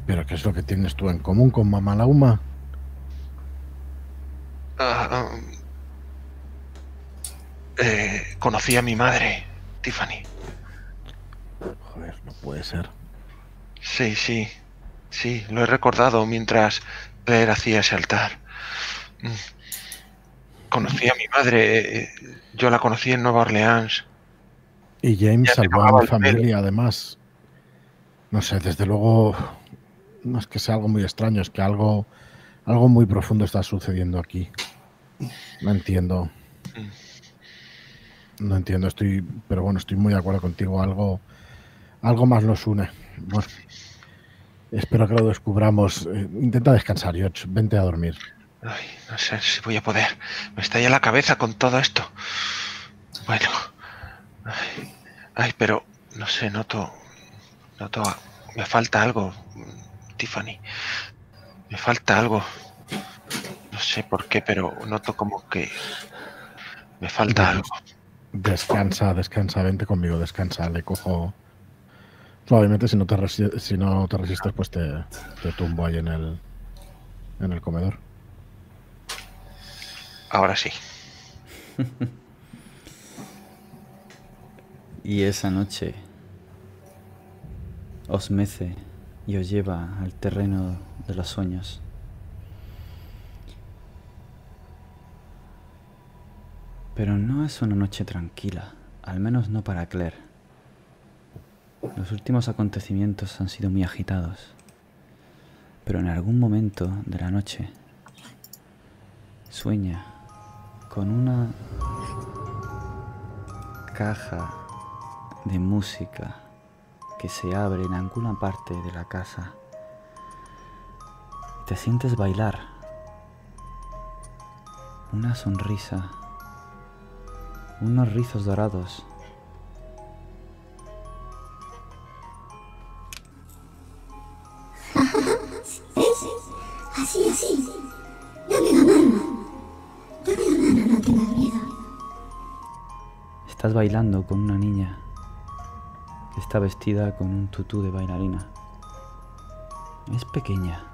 ¿Pero qué es lo que tienes tú en común con Mamá Lauma? Eh, conocí a mi madre, Tiffany. Joder, no puede ser. Sí, sí, sí, lo he recordado mientras Claire hacía ese altar. Mm. Conocí a mi madre, eh, yo la conocí en Nueva Orleans. Y James Ya salvó a mi familia, además. No sé, desde luego, no es que sea algo muy extraño, es que algo, algo muy profundo está sucediendo aquí. No entiendo. No entiendo, estoy, pero bueno, estoy muy de acuerdo contigo. Algo, algo más nos une. Bueno, espero que lo descubramos. Eh, intenta descansar, George. Vente a dormir. Ay, no sé si voy a poder. Me estalla la cabeza con todo esto. Bueno. Ay, ay, pero no sé, noto. Noto. Me falta algo, Tiffany. Me falta algo. No sé por qué, pero noto como que. Me falta algo. Descansa, descansa, vente conmigo, descansa. Le cojo suavemente. Si no te, resi- si no te resistes, pues te, te tumbo ahí en el, en el comedor. Ahora sí. Y esa noche os mece y os lleva al terreno de los sueños. Pero no es una noche tranquila, al menos no para Claire. Los últimos acontecimientos han sido muy agitados, pero en algún momento de la noche sueña con una caja de música que se abre en alguna parte de la casa. Te sientes bailar. Una sonrisa. Unos rizos dorados. Así, así. Dame la mano. Dame la mano, no tengas miedo. Estás bailando con una niña está vestida con un tutú de bailarina. Es pequeña.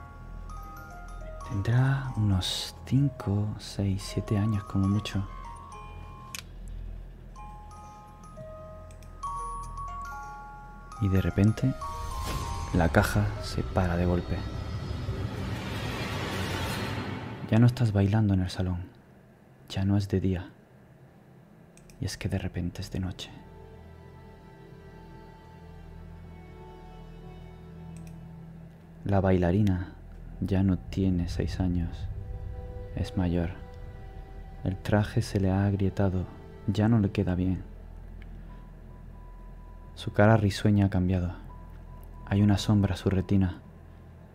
Tendrá unos 5, 6, 7 años como mucho. Y de repente, la caja se para de golpe. Ya no estás bailando en el salón. Ya no es de día. Y es que de repente es de noche. La bailarina ya no tiene seis años. Es mayor. El traje se le ha agrietado. Ya no le queda bien. Su cara risueña ha cambiado. Hay una sombra a su retina.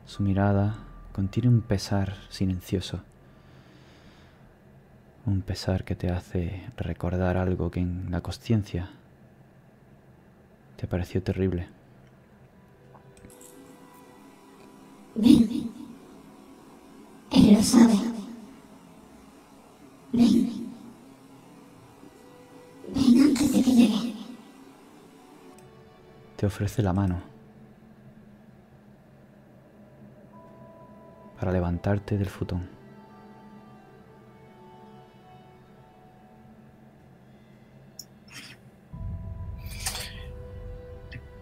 Su mirada contiene un pesar silencioso. Un pesar que te hace recordar algo que en la conciencia te pareció terrible. Ven. Él lo sabe. Ven. Ven antes de que llegue. Te ofrece la mano para levantarte del futón.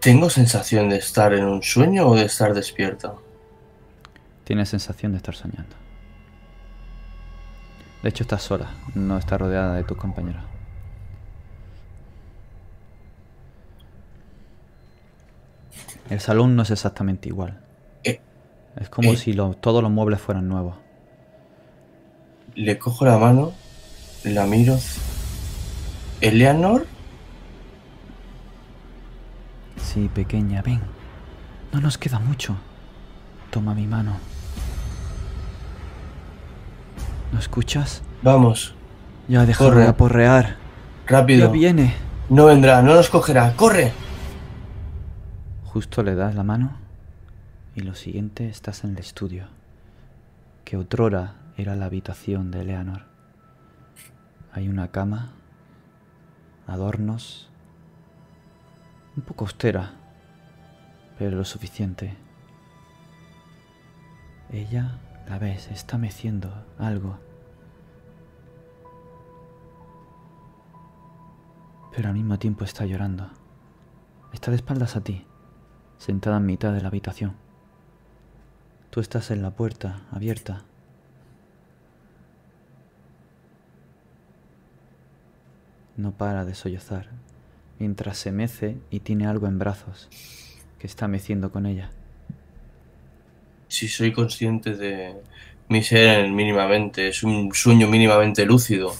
¿Tengo sensación de estar en un sueño o de estar despierto? Tienes sensación de estar soñando. De hecho, estás sola, no estás rodeada de tus compañeros. El salón no es exactamente igual. Eh, Es como eh. si lo- todos los muebles fueran nuevos. Le cojo la mano, la miro. ¿Eleanor? Sí, pequeña, ven. No nos queda mucho. Toma mi mano. ¿No escuchas? Vamos, Ya deja Corre. de aporrear. Ya rápido. viene. No vendrá, no nos cogerá. ¡Corre! Justo le das la mano y lo siguiente estás en el estudio, que otrora era la habitación de Eleanor. Hay una cama, adornos, un poco austera, pero lo suficiente. Ella, la ves, está meciendo algo. Pero al mismo tiempo está llorando. Está de espaldas a ti, sentada en mitad de la habitación. Tú estás en la puerta, abierta. No para de sollozar, mientras se mece y tiene algo en brazos, que está meciendo con ella. Si soy consciente de mi ser mínimamente, es un sueño mínimamente lúcido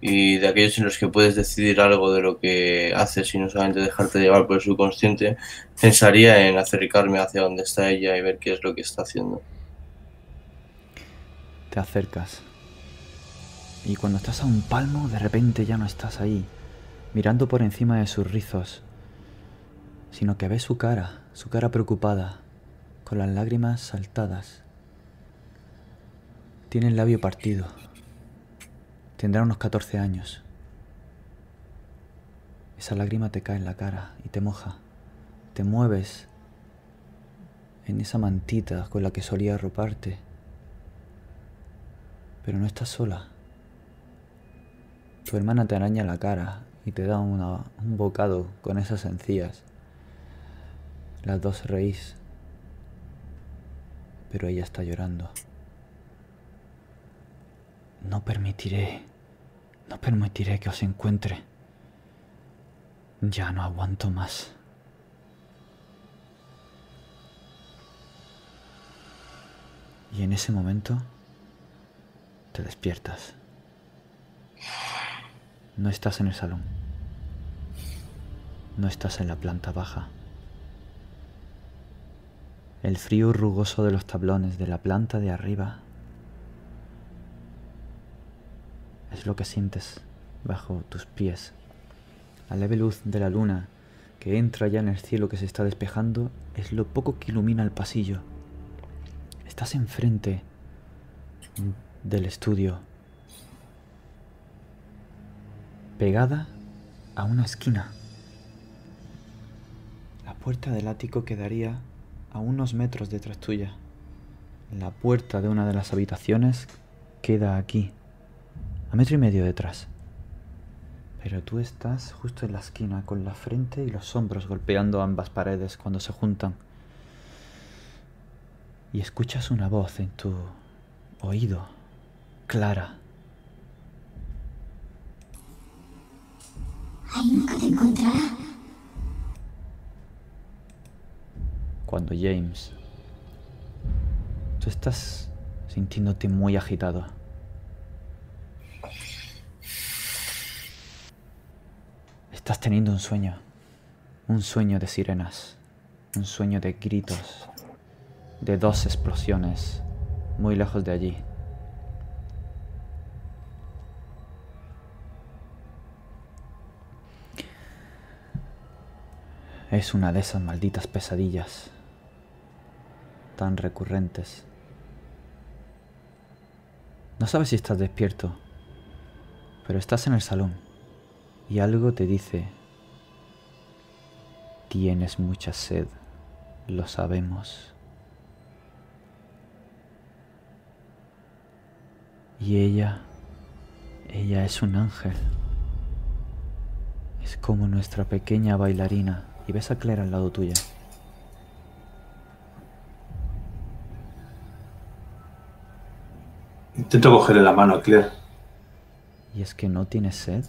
y de aquellos en los que puedes decidir algo de lo que haces y no solamente dejarte llevar por el subconsciente, pensaría en acercarme hacia donde está ella y ver qué es lo que está haciendo. Te acercas. Y cuando estás a un palmo, de repente ya no estás ahí, mirando por encima de sus rizos, sino que ves su cara, su cara preocupada, con las lágrimas saltadas. Tiene el labio partido. Tendrá unos 14 años. Esa lágrima te cae en la cara y te moja. Te mueves en esa mantita con la que solía arroparte. Pero no estás sola. Tu hermana te araña la cara y te da un bocado con esas encías. Las dos reís. Pero ella está llorando. No permitiré, no permitiré que os encuentre. Ya no aguanto más. Y en ese momento te despiertas. No estás en el salón. No estás en la planta baja. El frío rugoso de los tablones de la planta de arriba es lo que sientes bajo tus pies. La leve luz de la luna que entra ya en el cielo que se está despejando es lo poco que ilumina el pasillo. Estás enfrente del estudio, pegada a una esquina. La puerta del ático quedaría a unos metros detrás tuya. La puerta de una de las habitaciones queda aquí, a metro y medio detrás. Pero tú estás justo en la esquina, con la frente y los hombros golpeando ambas paredes cuando se juntan. Y escuchas una voz en tu oído, clara. Ahí nunca te encontrará. Cuando James, tú estás sintiéndote muy agitado. Estás teniendo un sueño, un sueño de sirenas, un sueño de gritos, de dos explosiones muy lejos de allí. Es una de esas malditas pesadillas tan recurrentes. No sabes si estás despierto, pero estás en el salón y algo te dice, tienes mucha sed, lo sabemos. Y ella, ella es un ángel. Es como nuestra pequeña bailarina. Y ves a Claire al lado tuya. Intento cogerle la mano a Claire. Y es que no tienes sed.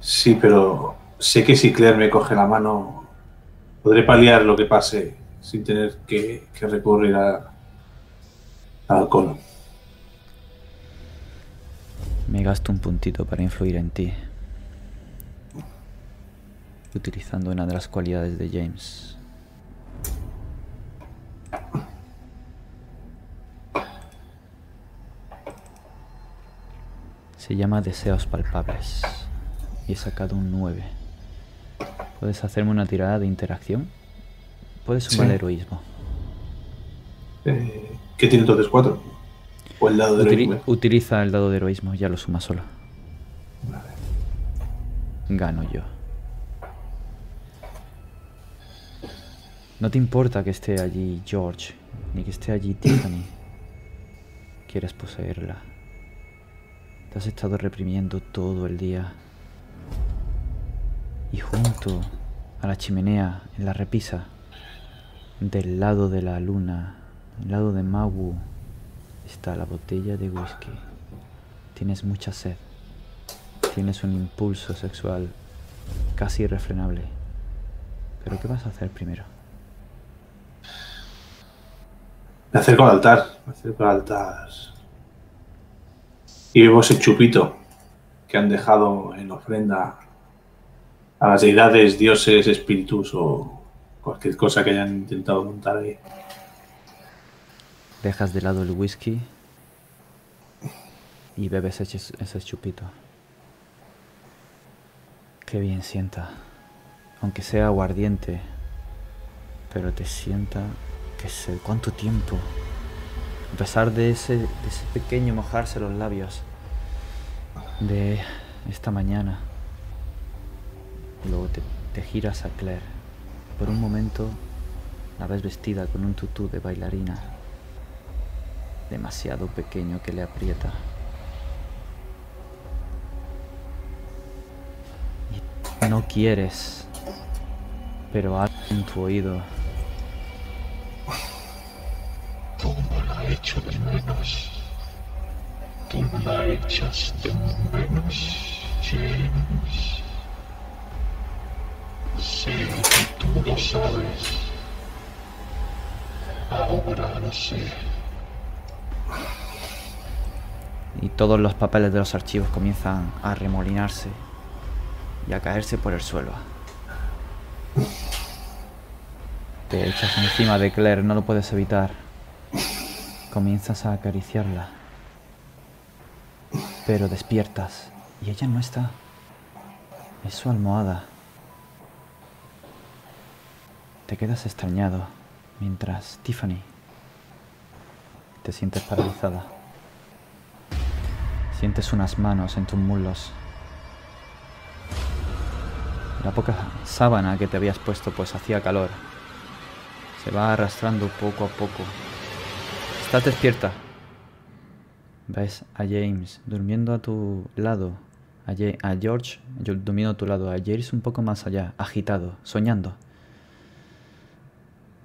Sí, pero sé que si Claire me coge la mano, podré paliar lo que pase sin tener que, que recurrir al alcohol. Me gasto un puntito para influir en ti. Utilizando una de las cualidades de James. Se llama Deseos Palpables. Y he sacado un 9. ¿Puedes hacerme una tirada de interacción? Puedes sumar Sí. heroísmo. Eh, ¿Qué tiene entonces? ¿Cuatro? ¿O el del Utili- heroísmo? utiliza el dado de heroísmo, ya lo suma solo. Gano yo. No te importa que esté allí George, ni que esté allí Tiffany. Quieres poseerla. Te has estado reprimiendo todo el día. Y junto a la chimenea, en la repisa, del lado de la luna, del lado de Mawu, está la botella de whisky. Tienes mucha sed. Tienes un impulso sexual casi irrefrenable. Pero ¿qué vas a hacer primero? Me acerco al altar, me acerco al altar. Y veo ese chupito que han dejado en ofrenda a las deidades, dioses, espíritus o cualquier cosa que hayan intentado montar ahí. Dejas de lado el whisky y bebes ese, ese chupito. Qué bien sienta. Aunque sea aguardiente, pero te sienta que sé cuánto tiempo. A pesar de ese, ese pequeño mojarse los labios de esta mañana. Luego te, te giras a Claire. Por un momento la ves vestida con un tutú de bailarina. Demasiado pequeño que le aprieta. Y no quieres, pero algo en tu oído no la echo de menos. Tú la de menos. Sé que tú lo sabes. Ahora lo sé. y todos los papeles de los archivos comienzan a remolinarse y a caerse por el suelo. Te echas encima de Claire, no lo puedes evitar. Comienzas a acariciarla. Pero despiertas y ella no está. Es su almohada. Te quedas extrañado mientras Tiffany te sientes paralizada. Sientes unas manos en tus muslos. La poca sábana que te habías puesto pues hacía calor. Se va arrastrando poco a poco. Estás despierta. Ves a James durmiendo a tu lado. A, a George yo- durmiendo a tu lado. A James un poco más allá, agitado, soñando.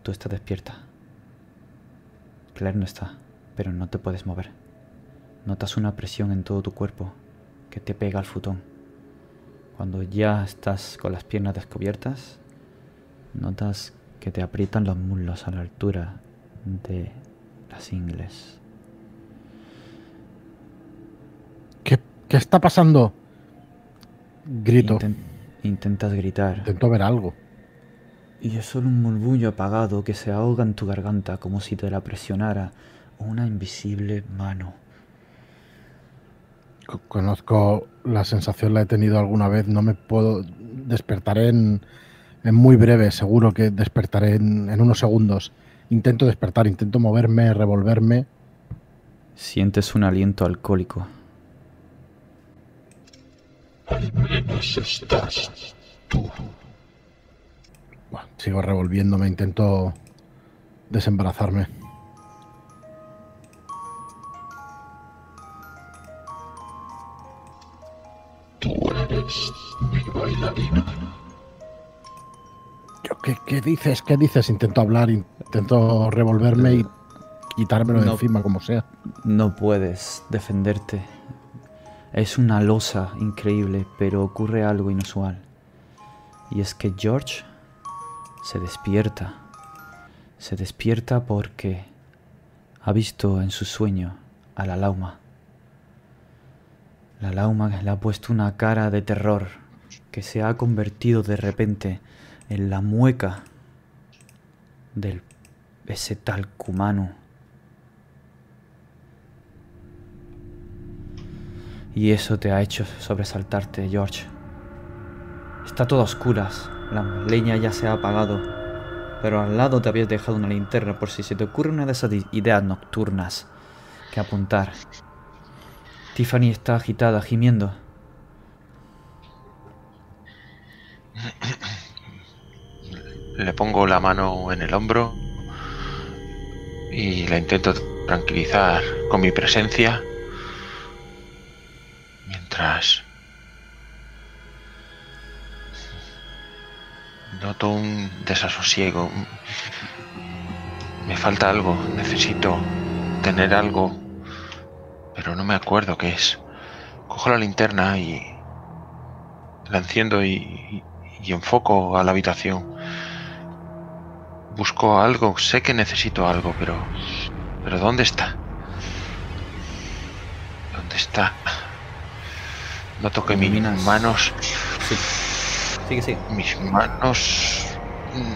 Tú estás despierta. Claire no está, pero no te puedes mover. Notas una presión en todo tu cuerpo que te pega al futón. Cuando ya estás con las piernas descubiertas, notas que te aprietan los muslos a la altura de las ingles. ¿Qué, qué está pasando? Grito. Inten- intentas gritar Intento ver algo. y es solo un murmullo apagado que se ahoga en tu garganta como si te la presionara una invisible mano. Co- Conozco la sensación, la he tenido alguna vez. No me puedo. Despertaré en, en muy breve. Seguro que despertaré en, en unos segundos. Intento despertar, intento moverme, revolverme. Sientes un aliento alcohólico. Al menos estás tú. Buah, sigo revolviéndome, intento desembarazarme. Tú eres mi bailarina. ¿Qué, qué dices? ¿Qué dices? Intento hablar, intento revolverme y quitármelo de No. encima, como sea. No puedes defenderte. Es una losa increíble, pero ocurre algo inusual. Y es que George se despierta. Se despierta porque ha visto en su sueño a la lauma. La lauma le ha puesto una cara de terror que se ha convertido de repente en la mueca del ese tal Kumanu. Y eso te ha hecho sobresaltarte, George. Está todo a oscuras. La leña ya se ha apagado. Pero al lado te habías dejado una linterna por si se te ocurre una de esas ideas nocturnas que apuntar. Tiffany está agitada, gimiendo. Le pongo la mano en el hombro y la intento tranquilizar con mi presencia. Mientras noto un desasosiego. Me falta algo, necesito tener algo, pero no me acuerdo qué es. Cojo la linterna y la enciendo y, y enfoco a la habitación. Busco algo, sé que necesito algo, pero pero ¿dónde está? ¿Dónde está? Noto que mis manos Sí. Sigue, sigue. mis manos mm,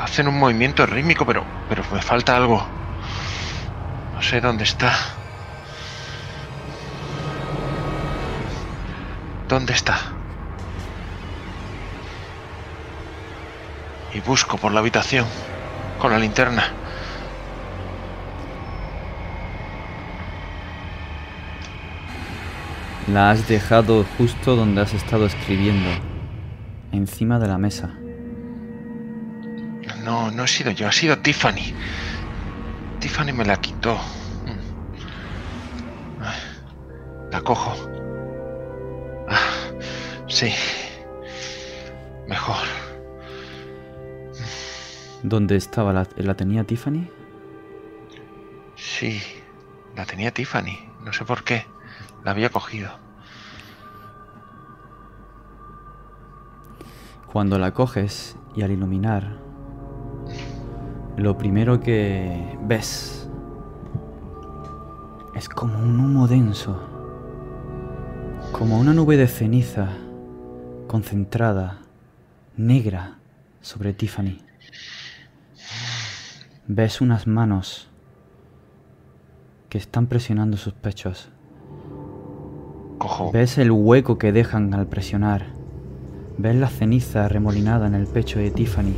hacen un movimiento rítmico, pero, pero me falta algo. No sé dónde está. ¿Dónde está? Y busco por la habitación con la linterna. La has dejado justo donde has estado escribiendo. Encima de la mesa. No, no he sido yo, ha sido Tiffany. Tiffany me la quitó. Mm. La cojo. Ah, sí. Mejor. ¿Dónde estaba? ¿La, la tenía Tiffany? Sí. La tenía Tiffany. No sé por qué. La había cogido. Cuando la coges y al iluminar, lo primero que ves es como un humo denso, como una nube de ceniza concentrada, negra, sobre Tiffany. Ves unas manos que están presionando sus pechos. Cojo. Ves el hueco que dejan al presionar. Ves la ceniza remolinada en el pecho de Tiffany.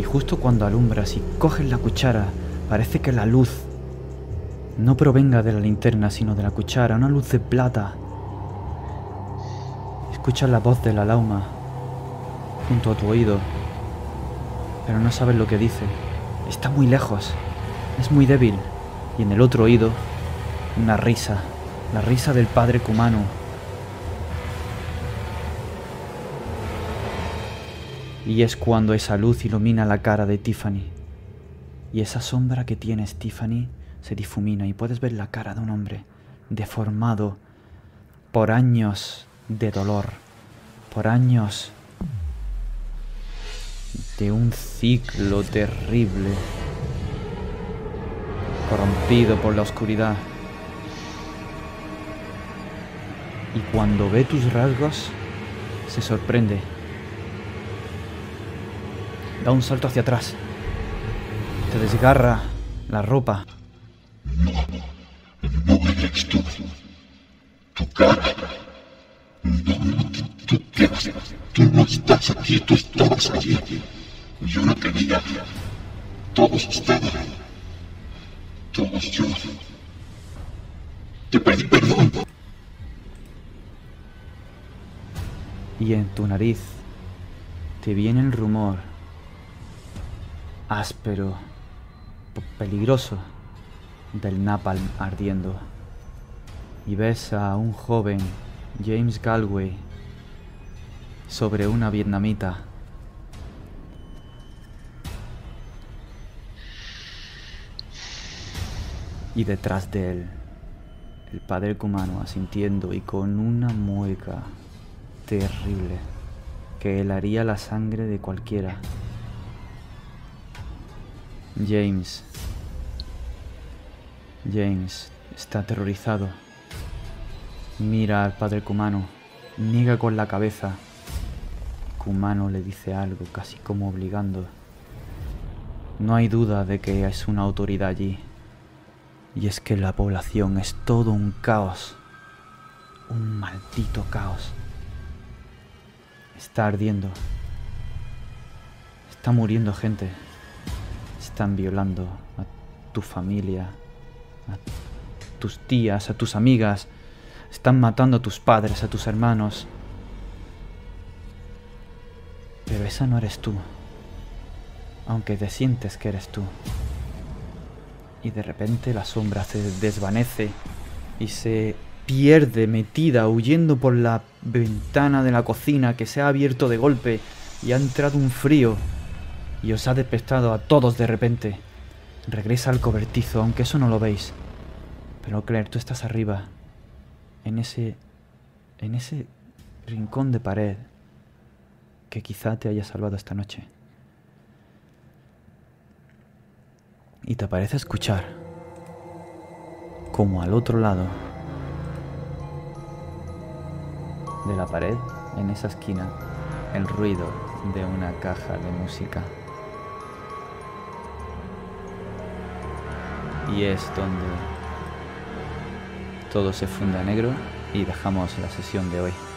Y justo cuando alumbras y coges la cuchara, parece que la luz no provenga de la linterna, sino de la cuchara, una luz de plata. Escuchas la voz de la lauma junto a tu oído, pero no sabes lo que dice. Está muy lejos, es muy débil. Y en el otro oído, una risa, la risa del padre Kumano. Y es cuando esa luz ilumina la cara de Tiffany. Y esa sombra que tienes, Tiffany, se difumina y puedes ver la cara de un hombre deformado por años de dolor, por años de un ciclo terrible, corrompido por la oscuridad. Y cuando ve tus rasgos, se sorprende. Da un salto hacia atrás. Te desgarra la ropa. Tu cara. Tú, no estás aquí, tú estabas allí. Yo no tenía. Todos estaban. Todos yo. Te pedí perdón. Y en tu nariz te viene el rumor áspero, peligroso del napalm ardiendo. Y ves a un joven, James Galway, sobre una vietnamita. Y detrás de él, el padre cumano asintiendo y con una mueca terrible que helaría la sangre de cualquiera. James. James está aterrorizado. Mira al padre Kumano. Niega con la cabeza. Kumano le dice algo, casi como obligando. No hay duda de que es una autoridad allí. Y es que la población es todo un caos. Un maldito caos. Está ardiendo. Está muriendo gente. Están violando a tu familia, a tus tías, a tus amigas. Están matando a tus padres, a tus hermanos. Pero esa no eres tú. Aunque te sientes que eres tú. Y de repente la sombra se desvanece y se pierde metida, huyendo por la ventana de la cocina que se ha abierto de golpe y ha entrado un frío y os ha despertado a todos de repente. Regresa al cobertizo, aunque eso no lo veis. Pero Claire, tú estás arriba, en ese. en ese rincón de pared que quizá te haya salvado esta noche. Y te parece escuchar como al otro lado de la pared, en esa esquina, el ruido de una caja de música. Y es donde todo se funde a negro y dejamos la sesión de hoy.